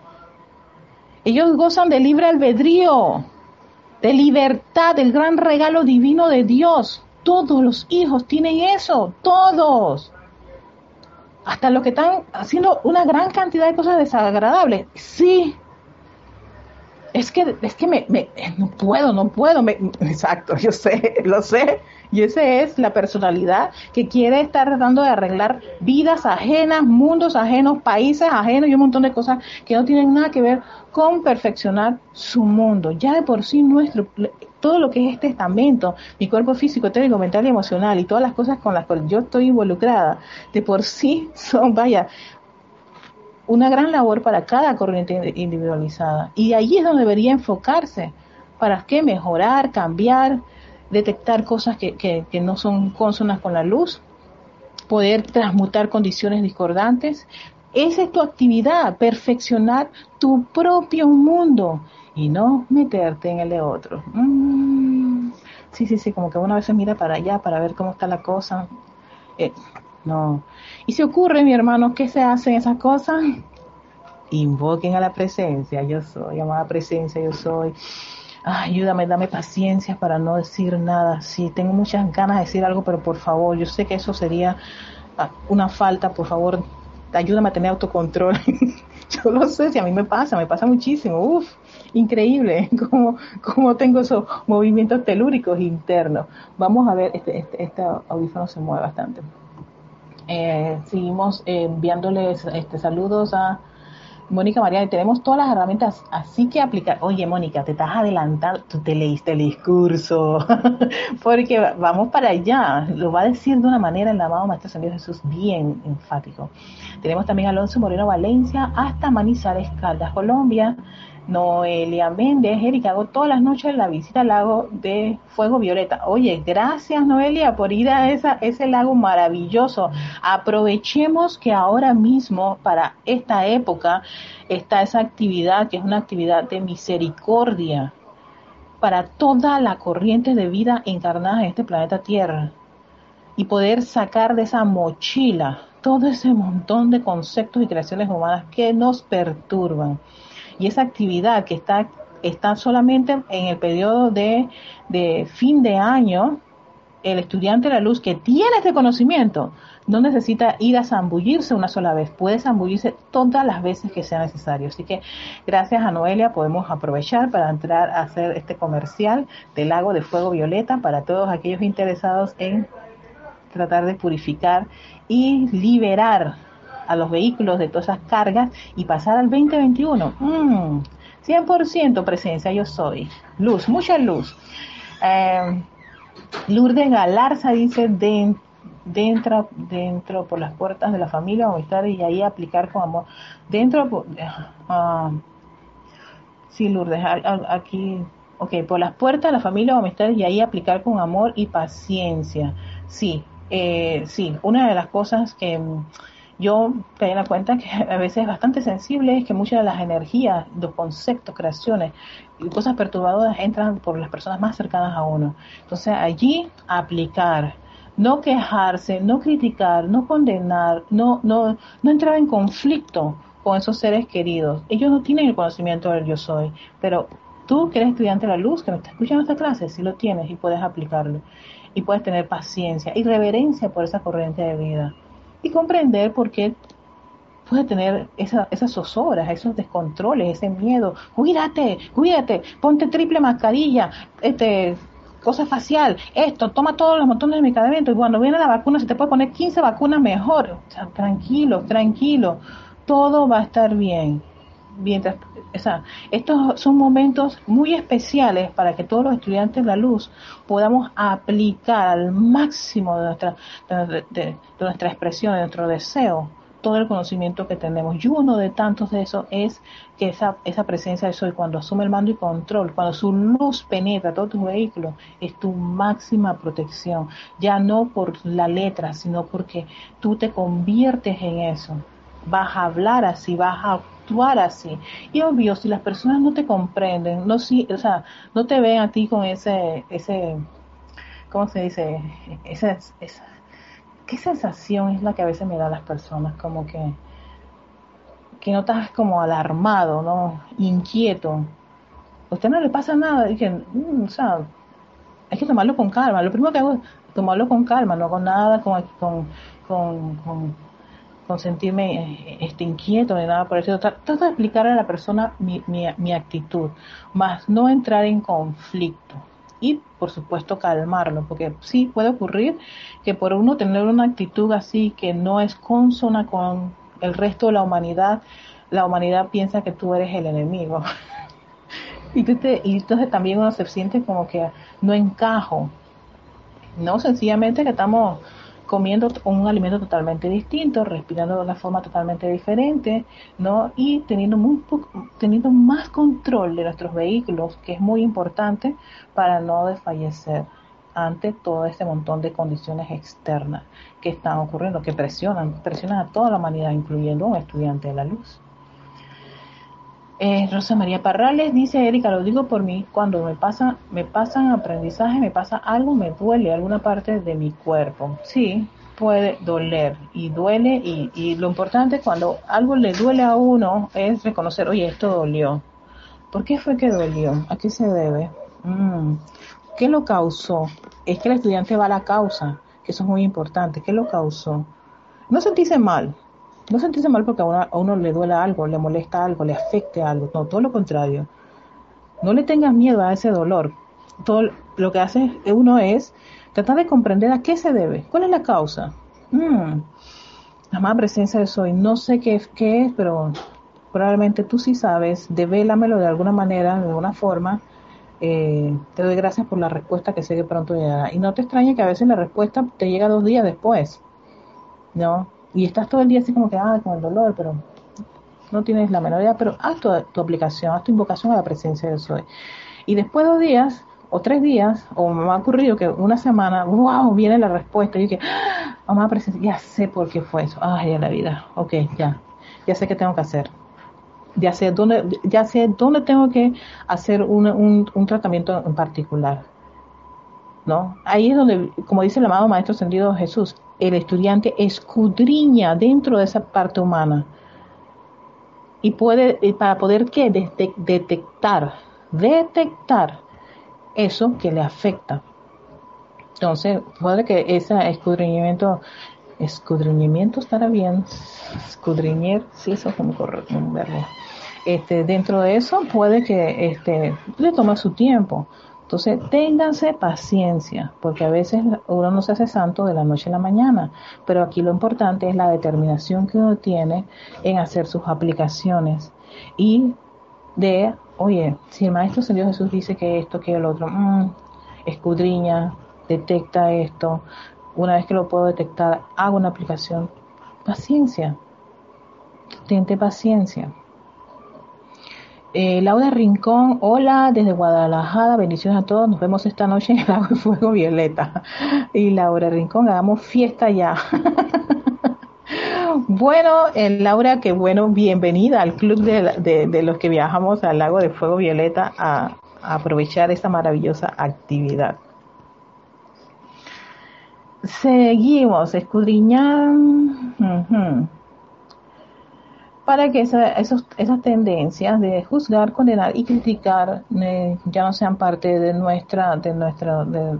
Ellos gozan de libre albedrío, de libertad, del gran regalo divino de Dios. Todos los hijos tienen eso, todos. Hasta los que están haciendo una gran cantidad de cosas desagradables. Sí, es que, es que me, me, no puedo, no puedo, me, exacto, yo sé, lo sé, y esa es la personalidad que quiere estar tratando de arreglar vidas ajenas, mundos ajenos, países ajenos y un montón de cosas que no tienen nada que ver con perfeccionar su mundo. Ya de por sí nuestro, todo lo que es este estamento, mi cuerpo físico, técnico, mental y emocional y todas las cosas con las cuales yo estoy involucrada, de por sí son, vaya, una gran labor para cada corriente individualizada. Y ahí es donde debería enfocarse. ¿Para qué? Mejorar, cambiar, detectar cosas que, que, no son consonas con la luz, poder transmutar condiciones discordantes. Esa es tu actividad, perfeccionar tu propio mundo y no meterte en el de otro. Mm. sí, sí, sí, como que una vez se mira para allá para ver cómo está la cosa. Eh, no. Y si ocurre, mi hermano, ¿qué se hacen esas cosas? Invoquen a la presencia, yo soy, llamada presencia, yo soy. Ayúdame, dame paciencia para no decir nada. Sí, tengo muchas ganas de decir algo, pero por favor, yo sé que eso sería ah, una falta, por favor, ayúdame a tener autocontrol. yo lo sé, si a mí me pasa, me pasa muchísimo. Uf, increíble cómo, cómo tengo esos movimientos telúricos internos. Vamos a ver, este, este, este audífono se mueve bastante. Eh, seguimos enviándoles este, saludos a Mónica María, tenemos todas las herramientas, así que aplicar. Oye, Mónica, te estás adelantando, tú te leíste el discurso, porque vamos para allá. Lo va a decir de una manera el amado Maestro San Jesús bien enfático. Tenemos también a Alonso Moreno Valencia hasta Manizales, Caldas, Colombia. Noelia Méndez, Erika, hago todas las noches la visita al lago de Fuego Violeta. Oye, gracias Noelia por ir a ese lago maravilloso. Aprovechemos que ahora mismo, para esta época, está esa actividad que es una actividad de misericordia para toda la corriente de vida encarnada en este planeta Tierra y poder sacar de esa mochila todo ese montón de conceptos y creaciones humanas que nos perturban y esa actividad que está, está solamente en el periodo de, de fin de año, el estudiante de la luz que tiene este conocimiento no necesita ir a zambullirse una sola vez, puede zambullirse todas las veces que sea necesario. Así que gracias a Noelia podemos aprovechar para entrar a hacer este comercial del lago de fuego violeta para todos aquellos interesados en tratar de purificar y liberar a los vehículos de todas esas cargas y pasar al 2021. 100% mm, presencia, yo soy. Luz, mucha luz. Eh, Lourdes Galarza dice dentro, dentro por las puertas de la familia o estar y ahí aplicar con amor. Dentro, uh, sí, Lourdes, aquí, ok, por las puertas de la familia o amistad y ahí aplicar con amor y paciencia. Sí, eh, sí, una de las cosas que yo caí en la cuenta que a veces es bastante sensible, es que muchas de las energías, los conceptos, creaciones y cosas perturbadoras entran por las personas más cercanas a uno. Entonces allí aplicar, no quejarse, no criticar, no condenar, no, no, no entrar en conflicto con esos seres queridos. Ellos no tienen el conocimiento del yo soy, pero tú que eres estudiante de la luz, que me estás escuchando esta clase, sí lo tienes y puedes aplicarlo. Y puedes tener paciencia y reverencia por esa corriente de vida y comprender por qué puede tener esas zozobras, esos descontroles, ese miedo. Cuídate, cuídate, ponte triple mascarilla, este cosa facial, esto, toma todos los montones de medicamentos y cuando viene la vacuna se te puede poner 15 vacunas mejor. tranquilo, tranquilo, todo va a estar bien. Estos son momentos muy especiales para que todos los estudiantes de la luz podamos aplicar al máximo de nuestra, nuestra expresión, de nuestro deseo, todo el conocimiento que tenemos. Y uno de tantos de eso es que esa, esa presencia de soy, cuando asume el mando y control, cuando su luz penetra todo tu vehículo, es tu máxima protección. Ya no por la letra, sino porque tú te conviertes en eso. Vas a hablar así, vas a actuar así. Y obvio, si las personas no te comprenden, no si, o sea, no te ven a ti con ese, ese, ¿cómo se dice? Esa, esa, ¿Qué sensación es la que a veces me da las personas? Como que, que no estás como alarmado, ¿no? Inquieto. A usted no le pasa nada. Dije, mm, o sea, hay que tomarlo con calma. Lo primero que hago es tomarlo con calma, no con nada, con, con, con con sentirme eh, este, inquieto ni nada por eso. Trato de explicar a la persona mi, mi, actitud, más no entrar en conflicto y por supuesto calmarlo, porque sí puede ocurrir que por uno tener una actitud así que no es consona con el resto de la humanidad, la humanidad piensa que tú eres el enemigo. y entonces también uno se siente como que no encajo. No, sencillamente que estamos comiendo un alimento totalmente distinto, respirando de una forma totalmente diferente, ¿no? Y teniendo, muy teniendo más control de nuestros vehículos, que es muy importante para no desfallecer ante todo este montón de condiciones externas que están ocurriendo, que presionan, presionan a toda la humanidad, incluyendo a un estudiante de la luz. Eh, Rosa María Parrales dice, Erika, lo digo por mí, cuando me pasa, me pasan aprendizaje, me pasa algo, me duele alguna parte de mi cuerpo. Sí, puede doler y duele y, lo importante cuando algo le duele a uno es reconocer, oye, esto dolió. ¿Por qué fue que dolió? ¿A qué se debe? Mm, ¿Qué lo causó? Es que el estudiante va a la causa, que eso es muy importante. ¿Qué lo causó? No sentirse mal, no sentirse mal porque a uno, le duele algo, le molesta algo, le afecte algo. No, todo lo contrario. No le tengas miedo a ese dolor. Todo lo que hace uno es tratar de comprender a qué se debe, cuál es la causa. Mm, la más presencia de soy, no sé qué, qué es, pero probablemente tú sí sabes, devélamelo de alguna manera, de alguna forma. Eh, te doy gracias por la respuesta que sé que pronto llegará. Y no te extrañe que a veces la respuesta te llega dos días después. ¿No? Y estás todo el día así como que, ah, con el dolor, pero no tienes la menor idea, pero haz tu, tu aplicación, haz tu invocación a la presencia del Soy. Y después de dos días, o tres días, o me ha ocurrido que una semana, wow, viene la respuesta, y yo que, ah, presencia, ya sé por qué fue eso, ay, ya la vida, ok, ya, ya sé qué tengo que hacer. Ya sé dónde, ya sé dónde tengo que hacer un, un, un tratamiento en particular. ¿No? Ahí es donde, como dice el amado Maestro Ascendido Jesús, el estudiante escudriña dentro de esa parte humana y puede, para poder ¿qué? detectar, detectar eso que le afecta. Entonces, puede que ese escudriñamiento, escudriñamiento estará bien, escudriñar, sí, eso es un, un verbo. Este, dentro de eso puede que este, le tome su tiempo, entonces, ténganse paciencia, porque a veces uno no se hace santo de la noche a la mañana, pero aquí lo importante es la determinación que uno tiene en hacer sus aplicaciones y de, oye, si el Maestro Señor Jesús dice que esto, que el otro, mm, escudriña, detecta esto, una vez que lo puedo detectar, hago una aplicación, paciencia, tente paciencia. Eh, Laura Rincón, hola desde Guadalajara, bendiciones a todos, nos vemos esta noche en el Agua de Fuego Violeta. Y Laura Rincón, hagamos fiesta ya. Bueno, eh, Laura, qué bueno, bienvenida al club de, los que viajamos al lago de Fuego Violeta a, aprovechar esta maravillosa actividad. Seguimos, escudriñando para que esos, esas tendencias de juzgar, condenar y criticar eh, ya no sean parte de nuestra, de nuestra, de,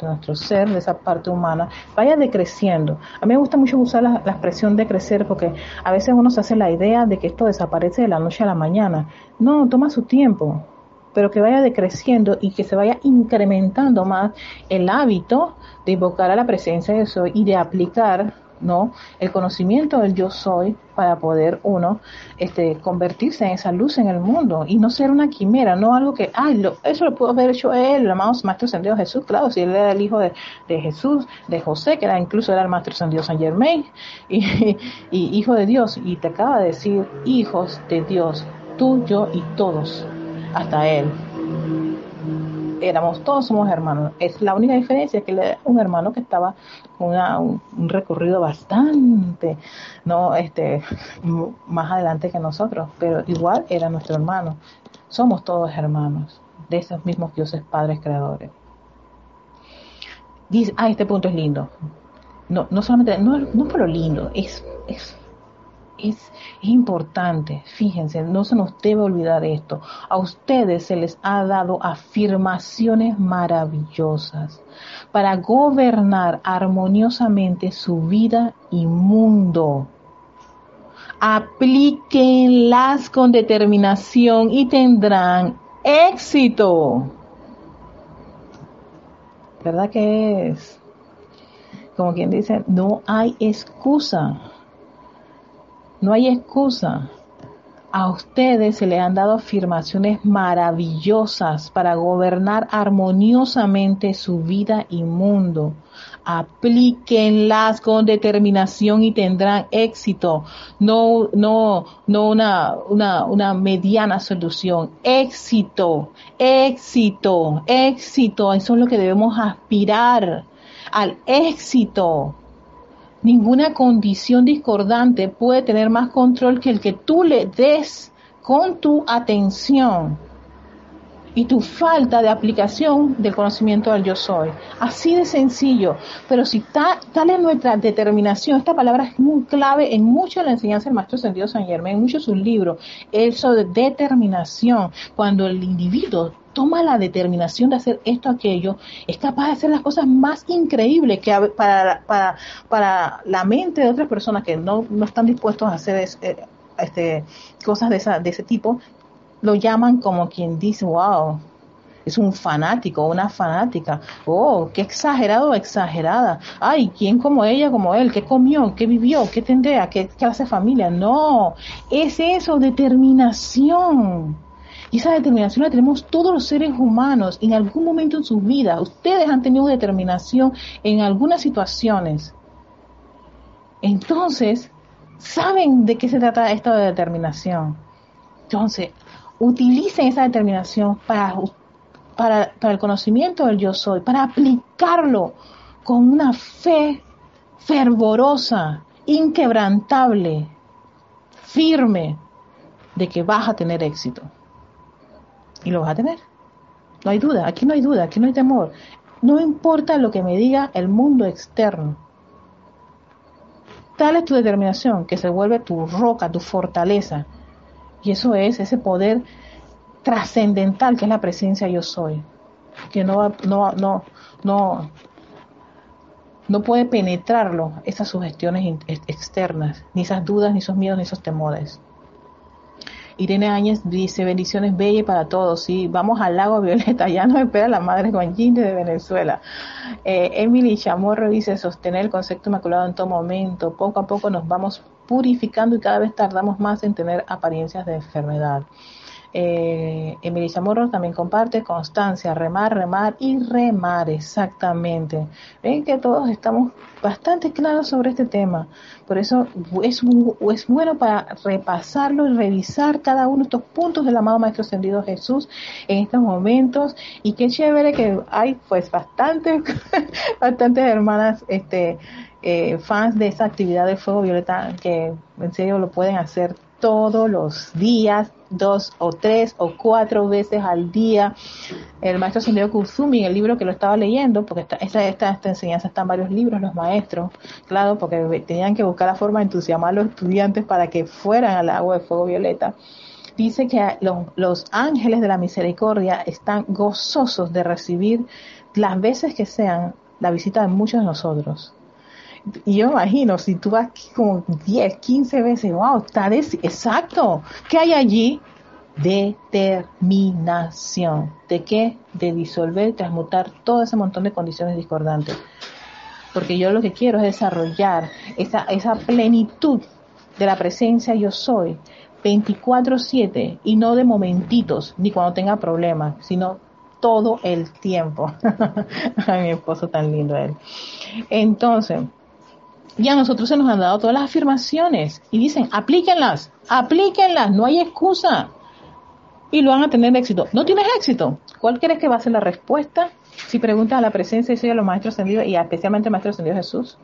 nuestro ser, de esa parte humana, vaya decreciendo. A mí me gusta mucho usar la, la, expresión decrecer porque a veces uno se hace la idea de que esto desaparece de la noche a la mañana. No, toma su tiempo, pero que vaya decreciendo y que se vaya incrementando más el hábito de invocar a la presencia de soy y de aplicar ¿no? El conocimiento del yo soy para poder uno este, convertirse en esa luz en el mundo y no ser una quimera, no algo que, ay, lo, eso lo pudo haber hecho él, el amado Maestro Ascendido Jesús, claro, si él era el hijo de, Jesús, de José, que era incluso era el Maestro Ascendido San Germain, y, y hijo de Dios, y te acaba de decir, hijos de Dios, tú, yo y todos, hasta él éramos, todos somos hermanos. Es la única diferencia que le, un hermano que estaba con un, recorrido bastante, no, este, más adelante que nosotros, pero igual era nuestro hermano. Somos todos hermanos de esos mismos dioses padres creadores. Dice, ah, este punto es lindo. No, no solamente, no, no por lo lindo, es, es es, importante, fíjense, no se nos debe olvidar esto. A ustedes se les ha dado afirmaciones maravillosas para gobernar armoniosamente su vida y mundo. Aplíquenlas con determinación y tendrán éxito. ¿Verdad que es? Como quien dice, no hay excusa no hay excusa. A ustedes se les han dado afirmaciones maravillosas para gobernar armoniosamente su vida y mundo. Aplíquenlas con determinación y tendrán éxito. No, no, no una, una, una mediana solución. Éxito, éxito, éxito. Eso es lo que debemos aspirar al éxito. Ninguna condición discordante puede tener más control que el que tú le des con tu atención y tu falta de aplicación del conocimiento del yo soy. Así de sencillo. Pero si tal es nuestra determinación, esta palabra es muy clave en mucha de la enseñanza del Maestro Sentido San Germán, en muchos de sus libros, eso de determinación. Cuando el individuo toma la determinación de hacer esto, aquello, es capaz de hacer las cosas más increíbles que para, para, para la mente de otras personas que no, no están dispuestos a hacer eh, este, cosas de, esa, de ese tipo, lo llaman como quien dice, wow, es un fanático, una fanática. Oh, qué exagerado exagerada. Ay, ¿quién como ella, como él? ¿Qué comió? ¿Qué vivió? ¿Qué tendría? ¿Qué clase de familia? No, es eso, determinación. Y esa determinación la tenemos todos los seres humanos en algún momento en su vida. Ustedes han tenido determinación en algunas situaciones. Entonces, saben de qué se trata esta determinación. Entonces, utilicen esa determinación para, para, para el conocimiento del yo soy, para aplicarlo con una fe fervorosa, inquebrantable, firme, de que vas a tener éxito. Y lo vas a tener. No hay duda, aquí no hay duda, aquí no hay temor. No importa lo que me diga el mundo externo. Tal es tu determinación que se vuelve tu roca, tu fortaleza. Y eso es ese poder trascendental que es la presencia yo soy. Que no, no, no, no, no puede penetrarlo esas sugestiones externas, ni esas dudas, ni esos miedos, ni esos temores. Irene Áñez dice, bendiciones bellas para todos. Sí, vamos al lago Violeta, ya nos espera la madre Guanyin de Venezuela. Eh, Emily Chamorro dice, sostener el concepto inmaculado en todo momento. Poco a poco nos vamos purificando y cada vez tardamos más en tener apariencias de enfermedad. Eh, Chamorro también comparte constancia, remar, remar y remar, exactamente. Ven que todos estamos bastante claros sobre este tema. Por eso es, es bueno para repasarlo y revisar cada uno de estos puntos del amado Maestro Ascendido Jesús en estos momentos. Y qué chévere que hay pues bastantes, bastantes hermanas este, eh, fans de esa actividad de fuego violeta que en serio lo pueden hacer todos los días, dos o tres o cuatro veces al día. El maestro Sendio Kusumi, el libro que lo estaba leyendo, porque esta, esta, enseñanza está en varios libros, los maestros, claro, porque tenían que buscar la forma de entusiasmar a los estudiantes para que fueran al agua de fuego violeta. Dice que los, los ángeles de la misericordia están gozosos de recibir las veces que sean la visita de muchos de nosotros y yo imagino, si tú vas como 10, 15 veces, wow, está exacto. ¿Qué hay allí? Determinación. ¿De qué? De disolver, transmutar todo ese montón de condiciones discordantes. Porque yo lo que quiero es desarrollar esa, esa plenitud de la presencia yo soy 24/7 y no de momentitos, ni cuando tenga problemas, sino todo el tiempo. Ay, mi esposo tan lindo él. Entonces, y a nosotros se nos han dado todas las afirmaciones y dicen, aplíquenlas, aplíquenlas, no hay excusa. Y lo van a tener éxito. ¿No tienes éxito? ¿Cuál crees que va a ser la respuesta? Si preguntas a la presencia y a los maestros ascendidos y especialmente al maestro ascendido Jesús,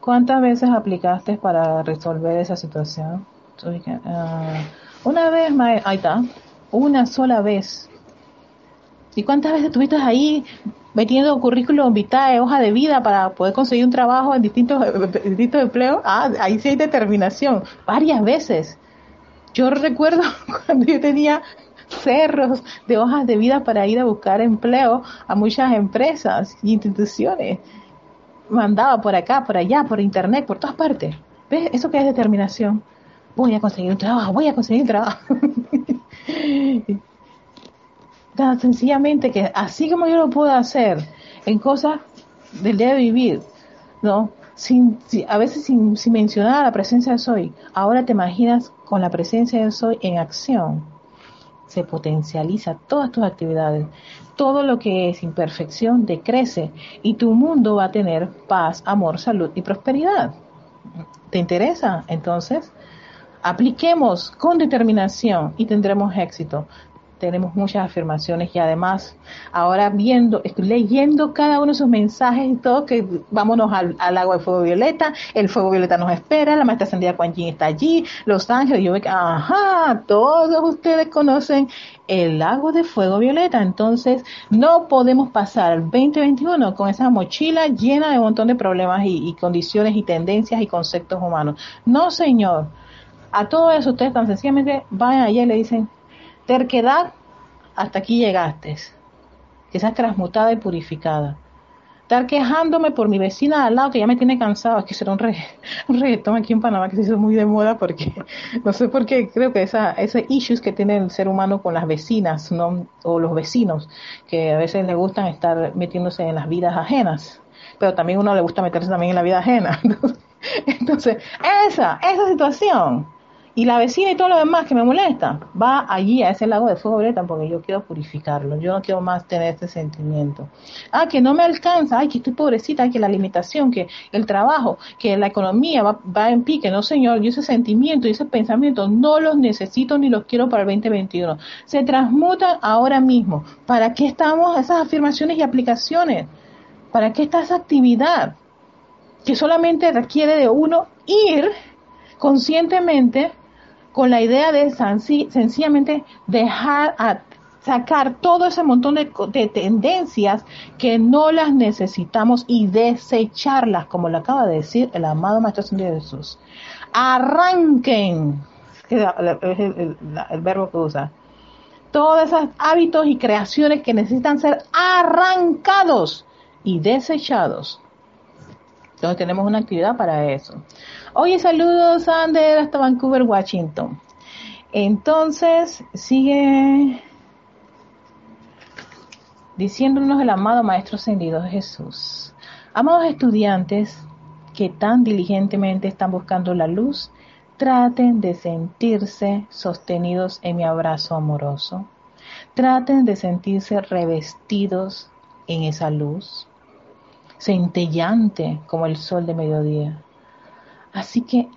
¿cuántas veces aplicaste para resolver esa situación? Ah, una vez, ahí está, una sola vez. ¿Y cuántas veces estuviste ahí metiendo currículum vitae, hoja de vida para poder conseguir un trabajo en distintos, distintos empleos, ah, ahí sí hay determinación, varias veces. Yo recuerdo cuando yo tenía cerros de hojas de vida para ir a buscar empleo a muchas empresas y instituciones. Mandaba por acá, por allá, por internet, por todas partes. ¿Ves? Eso que es determinación. Voy a conseguir un trabajo, voy a conseguir un trabajo. sencillamente que así como yo lo puedo hacer en cosas del día de vivir, ¿no? Sin, a veces sin, sin mencionar la presencia de soy, ahora te imaginas con la presencia de soy en acción. Se potencializa todas tus actividades. Todo lo que es imperfección decrece y tu mundo va a tener paz, amor, salud y prosperidad. ¿Te interesa? Entonces, apliquemos con determinación y tendremos éxito tenemos muchas afirmaciones y además ahora viendo, leyendo cada uno de sus mensajes y todo, que vámonos al, agua de fuego violeta, el fuego violeta nos espera, la maestra ascendida Kuan Yin está allí, Los Ángeles, yo veo que, ajá, todos ustedes conocen el lago de fuego violeta, entonces no podemos pasar el 2021 con esa mochila llena de un montón de problemas y, y condiciones y tendencias y conceptos humanos. No, señor. A todo eso ustedes tan sencillamente van allá y le dicen, Terquedad, hasta aquí llegaste. Que seas transmutada y purificada. Estar quejándome por mi vecina al lado que ya me tiene cansado. Es que será un, un reggaetón aquí en Panamá que se hizo muy de moda porque no sé por qué. Creo que esa, ese issues que tiene el ser humano con las vecinas ¿no? o los vecinos que a veces le gustan estar metiéndose en las vidas ajenas. Pero también uno le gusta meterse también en la vida ajena. Entonces, esa, esa situación y la vecina y todo lo demás que me molesta, va allí a ese lago de fuego violeta porque yo quiero purificarlo, yo no quiero más tener este sentimiento. Ah, que no me alcanza, ay, que estoy pobrecita, que la limitación, que el trabajo, que la economía va, va en pique, no señor, yo ese sentimiento y ese pensamiento no los necesito ni los quiero para el 2021. Se transmutan ahora mismo. ¿Para qué estamos esas afirmaciones y aplicaciones? ¿Para qué está esa actividad? Que solamente requiere de uno ir conscientemente con la idea de sencillamente dejar sacar todo ese montón de, tendencias que no las necesitamos y desecharlas, como lo acaba de decir el amado Maestro de Jesús. Arranquen, es el, el verbo que usa, todos esos hábitos y creaciones que necesitan ser arrancados y desechados. Entonces tenemos una actividad para eso. Oye, saludos, Ander, hasta Vancouver, Washington. Entonces, sigue diciéndonos el amado Maestro Ascendido Jesús. Amados estudiantes que tan diligentemente están buscando la luz, traten de sentirse sostenidos en mi abrazo amoroso. Traten de sentirse revestidos en esa luz, centellante como el sol de mediodía. Así que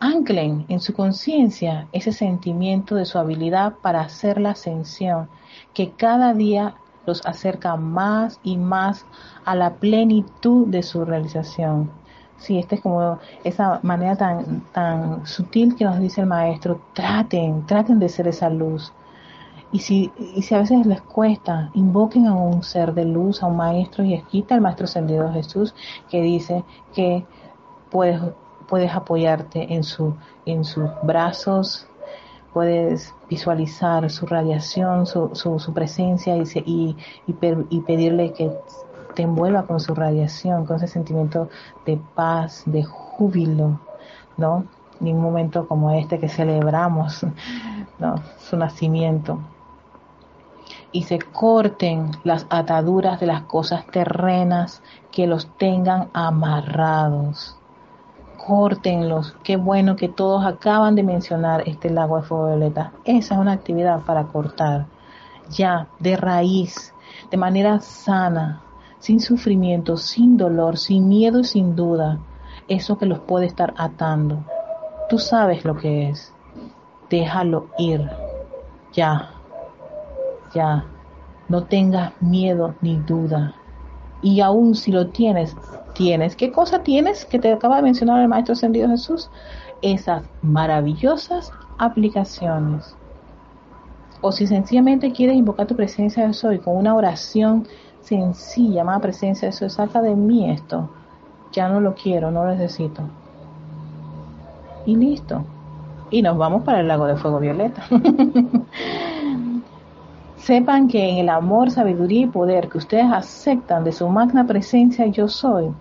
anclen en su conciencia ese sentimiento de su habilidad para hacer la ascensión que cada día los acerca más y más a la plenitud de su realización. Sí, esta es como esa manera tan, tan sutil que nos dice el maestro, traten, traten de ser esa luz. Y si, y si a veces les cuesta, invoquen a un ser de luz, a un maestro, y esquita el maestro ascendido Jesús, que dice que puedes, puedes apoyarte en, su, en sus brazos, puedes visualizar su radiación, su, su, presencia y, y, y, pedirle que te envuelva con su radiación, con ese sentimiento de paz, de júbilo, ¿no? En un momento como este que celebramos, ¿no? Su nacimiento. Y se corten las ataduras de las cosas terrenas que los tengan amarrados córtenlos. Qué bueno que todos acaban de mencionar este lago de fuego violeta. Esa es una actividad para cortar ya de raíz, de manera sana, sin sufrimiento, sin dolor, sin miedo y sin duda, eso que los puede estar atando. Tú sabes lo que es. Déjalo ir. Ya. Ya. No tengas miedo ni duda. Y aún si lo tienes, tienes. ¿Qué cosa tienes que te acaba de mencionar el Maestro Ascendido Jesús? Esas maravillosas aplicaciones. O si sencillamente quieres invocar tu presencia de soy con una oración sencilla, llamada presencia de soy, saca de mí esto. Ya no lo quiero, no lo necesito. Y listo. Y nos vamos para el lago de fuego violeta. Sepan que en el amor, sabiduría y poder que ustedes aceptan de su magna presencia yo soy,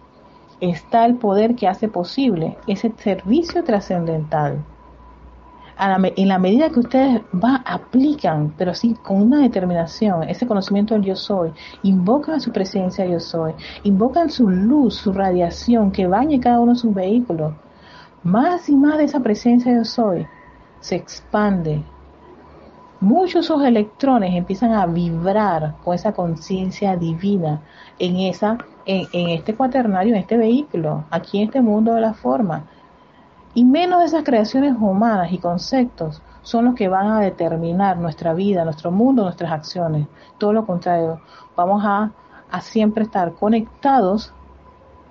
está el poder que hace posible ese servicio trascendental. En la medida que ustedes va, aplican, pero sí con una determinación, ese conocimiento del yo soy, invocan su presencia yo soy, invocan su luz, su radiación que bañe cada uno de sus vehículos, más y más de esa presencia yo soy se expande. Muchos esos electrones empiezan a vibrar con esa conciencia divina en esa en, este cuaternario, en este vehículo, aquí en este mundo de la forma. Y menos esas creaciones humanas y conceptos son los que van a determinar nuestra vida, nuestro mundo, nuestras acciones. Todo lo contrario, vamos a, a siempre estar conectados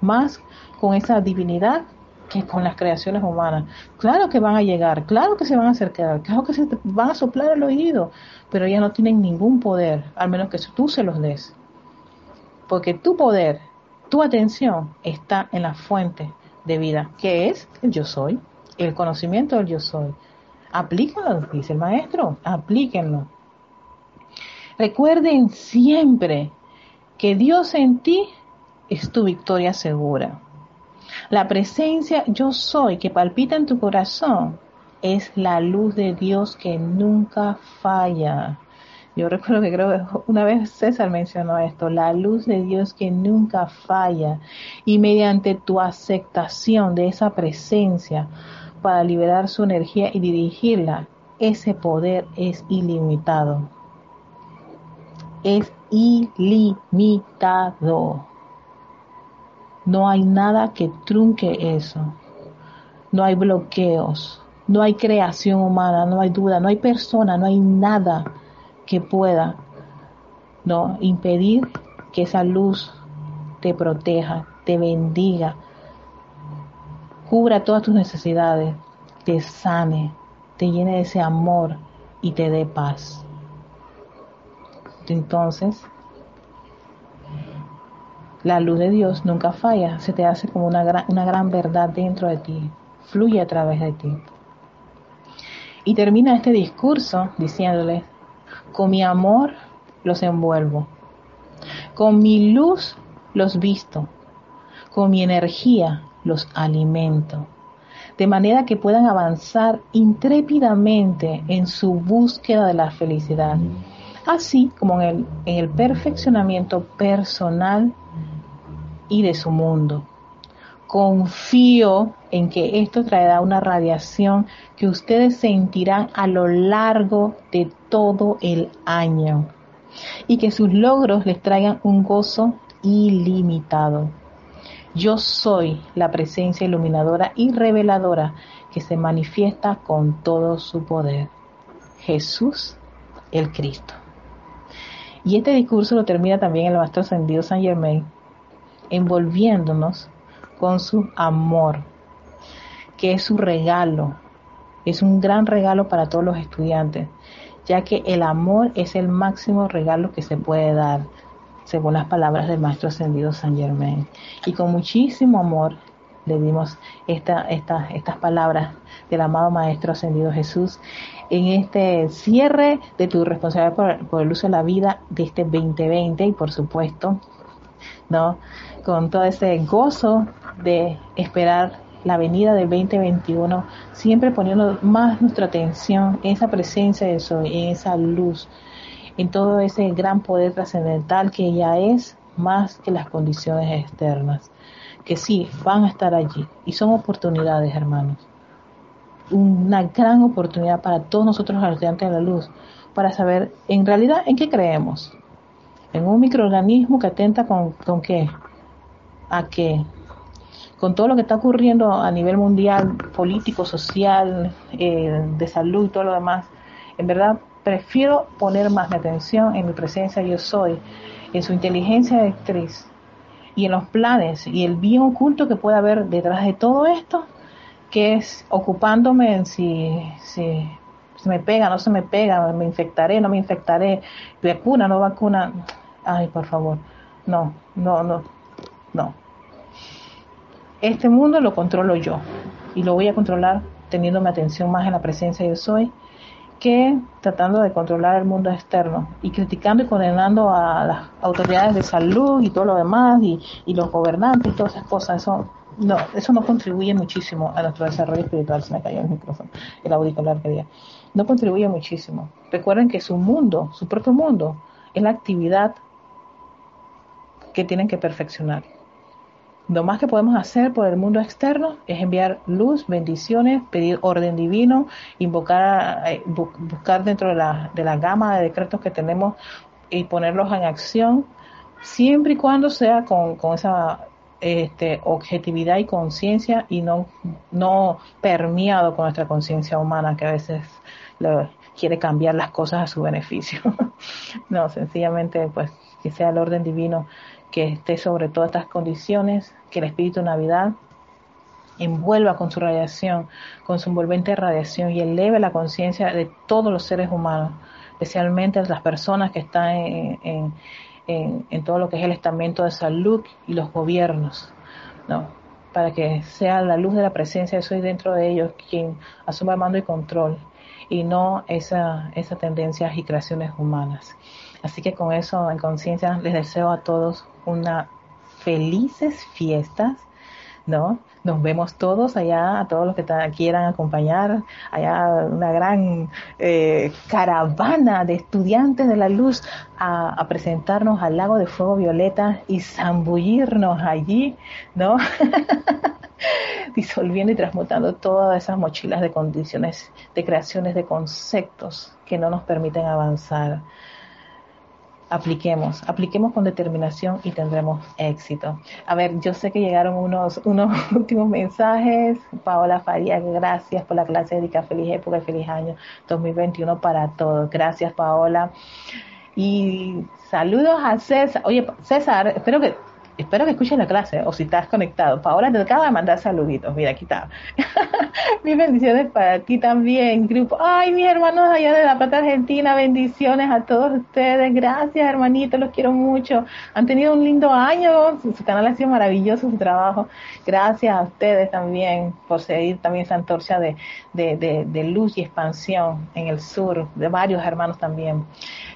más con esa divinidad que con las creaciones humanas. Claro que van a llegar, claro que se van a acercar, claro que se van a soplar el oído, pero ellas no tienen ningún poder, al menos que tú se los des. Porque tu poder, tu atención está en la fuente de vida, que es el yo soy, el conocimiento del yo soy. Aplícalo, dice el maestro, aplíquenlo. Recuerden siempre que Dios en ti es tu victoria segura. La presencia yo soy que palpita en tu corazón es la luz de Dios que nunca falla. Yo recuerdo que creo una vez César mencionó esto, la luz de Dios que nunca falla. Y mediante tu aceptación de esa presencia para liberar su energía y dirigirla, ese poder es ilimitado. Es ilimitado. No hay nada que trunque eso. No hay bloqueos. No hay creación humana, no hay duda, no hay persona, no hay nada que pueda no impedir que esa luz te proteja, te bendiga, cubra todas tus necesidades, te sane, te llene de ese amor y te dé paz. Entonces, la luz de Dios nunca falla, se te hace como una gran, una gran verdad dentro de ti, fluye a través de ti. Y termina este discurso diciéndole, con mi amor los envuelvo. Con mi luz los visto. Con mi energía los alimento. De manera que puedan avanzar intrépidamente en su búsqueda de la felicidad. Así como en el, en el perfeccionamiento personal y de su mundo. Confío en que esto traerá una radiación que ustedes sentirán a lo largo de todo el año y que sus logros les traigan un gozo ilimitado. Yo soy la presencia iluminadora y reveladora que se manifiesta con todo su poder. Jesús el Cristo. Y este discurso lo termina también el Maestro Ascendido San Germain, envolviéndonos con su amor, que es su regalo, es un gran regalo para todos los estudiantes, ya que el amor es el máximo regalo que se puede dar, según las palabras del Maestro Ascendido San Germain. Y con muchísimo amor le dimos esta, estas palabras del amado Maestro Ascendido Jesús en este cierre de tu responsabilidad por, por, el uso de la vida de este 2020 y por supuesto, ¿no? Con todo ese gozo de esperar la venida del 2021, siempre poniendo más nuestra atención en esa presencia de Soy, en esa luz, en todo ese gran poder trascendental que ya es más que las condiciones externas, que sí, van a estar allí y son oportunidades, hermanos. Una gran oportunidad para todos nosotros los de la luz, para saber en realidad en qué creemos. En un microorganismo que atenta con, con qué? A qué? con todo lo que está ocurriendo a nivel mundial, político, social, eh, de salud y todo lo demás, en verdad prefiero poner más mi atención en mi presencia yo soy, en su inteligencia de actriz y en los planes y el bien oculto que puede haber detrás de todo esto, que es ocupándome en si, si, si me pega, no se me pega, me infectaré, no me infectaré, vacuna, no vacuna. Ay, por favor, no, no, no, no este mundo lo controlo yo y lo voy a controlar teniendo mi atención más en la presencia yo soy que tratando de controlar el mundo externo y criticando y condenando a las autoridades de salud y todo lo demás y, los gobernantes y todas esas cosas. Eso no, eso no contribuye muchísimo a nuestro desarrollo espiritual. Se me cayó el micrófono, el auricular que día. No contribuye muchísimo. Recuerden que su mundo, su propio mundo, es la actividad que tienen que perfeccionar. Lo más que podemos hacer por el mundo externo es enviar luz, bendiciones, pedir orden divino, invocar, eh, buscar dentro de la, de la gama de decretos que tenemos y ponerlos en acción, siempre y cuando sea con, con esa este, objetividad y conciencia y no, no permeado con nuestra conciencia humana que a veces quiere cambiar las cosas a su beneficio. no, sencillamente pues que sea el orden divino que esté sobre todas estas condiciones, que el espíritu Navidad envuelva con su radiación, con su envolvente radiación y eleve la conciencia de todos los seres humanos, especialmente las personas que están en, en, todo lo que es el estamento de salud y los gobiernos, ¿no? para que sea la luz de la presencia de Soy dentro de ellos quien asuma el mando y control y no esa, esas tendencias y creaciones humanas. Así que con eso en conciencia les deseo a todos una felices fiestas, ¿no? Nos vemos todos allá, a todos los que quieran acompañar, allá una gran eh, caravana de estudiantes de la luz a, a, presentarnos al lago de fuego violeta y zambullirnos allí, ¿no? Disolviendo y transmutando todas esas mochilas de condiciones, de creaciones de conceptos que no nos permiten avanzar apliquemos, apliquemos con determinación y tendremos éxito. A ver, yo sé que llegaron unos, unos últimos mensajes. Paola Faría, gracias por la clase Erika, feliz época y feliz año 2021 para todos. Gracias Paola. Y saludos a César. Oye, César, espero que espero que escuchen la clase o si estás conectado. Paola te acaba de mandar saluditos. Mira, aquí está. Mis bendiciones para ti también, grupo. Ay, mis hermanos allá de La Plata Argentina, bendiciones a todos ustedes. Gracias, hermanitos, los quiero mucho. Han tenido un lindo año. Su, canal ha sido maravilloso, su trabajo. Gracias a ustedes también por seguir también esa antorcha de, de, de, de luz y expansión en el sur, de varios hermanos también.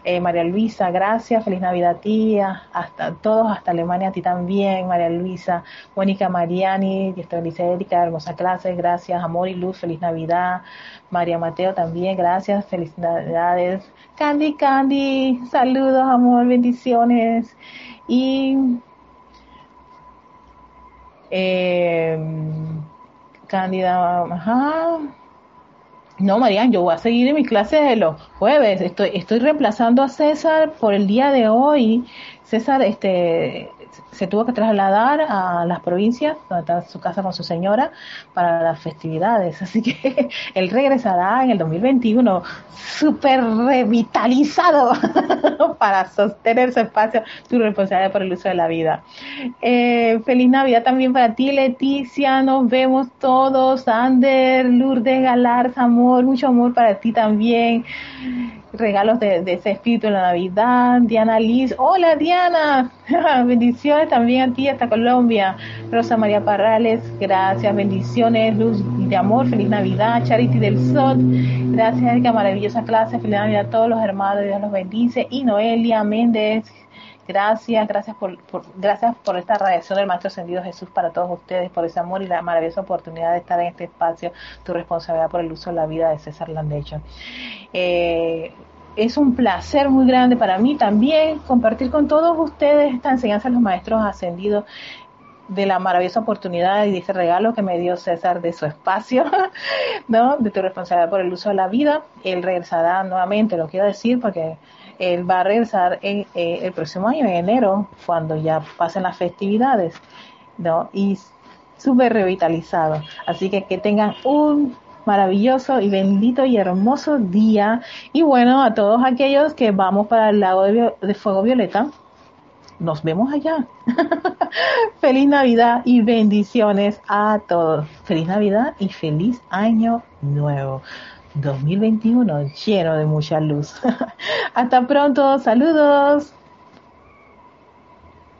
Eh, María Luisa, gracias, feliz Navidad tía, hasta todos, hasta Alemania a ti también, María Luisa, Mónica Mariani, Dice Erika, hermosa clase, gracias, amor y luz, feliz Navidad, María Mateo también, gracias, felicidades, Candy Candy, saludos, amor, bendiciones, y Eh, Cándida, ajá. No, Marian, yo voy a seguir en mis clases de los jueves. Estoy, estoy reemplazando a César por el día de hoy. César, este, se tuvo que trasladar a las provincias, donde está su casa con su señora, para las festividades. Así que él regresará en el 2021 súper revitalizado para sostener su espacio, su responsabilidad por el uso de la vida. Eh, feliz Navidad también para ti, Leticia. Nos vemos todos. Ander, Lourdes, Galar, mucho amor para ti también regalos de, ese espíritu en la Navidad. Diana Liz, hola Diana, bendiciones también a ti hasta Colombia. Rosa María Parrales, gracias, bendiciones, luz de amor, feliz Navidad. Charity del Sol, gracias Erika, maravillosa clase, feliz Navidad a todos los hermanos, Dios los bendice. Y Noelia Méndez, Gracias, gracias por, gracias por esta radiación del Maestro Ascendido Jesús para todos ustedes, por ese amor y la maravillosa oportunidad de estar en este espacio, tu responsabilidad por el uso de la vida de César Landecho. Eh, es un placer muy grande para mí también compartir con todos ustedes esta enseñanza de los Maestros Ascendidos de la maravillosa oportunidad y de ese regalo que me dio César de su espacio, ¿no? De tu responsabilidad por el uso de la vida. Él regresará nuevamente, lo quiero decir porque él va a regresar en, eh, el próximo año, en enero, cuando ya pasen las festividades, ¿no? Y súper revitalizado. Así que que tengan un maravilloso y bendito y hermoso día. Y bueno, a todos aquellos que vamos para el lago de, de Fuego Violeta, nos vemos allá. feliz Navidad y bendiciones a todos. Feliz Navidad y feliz año nuevo. 2021 lleno de mucha luz. Hasta pronto, saludos.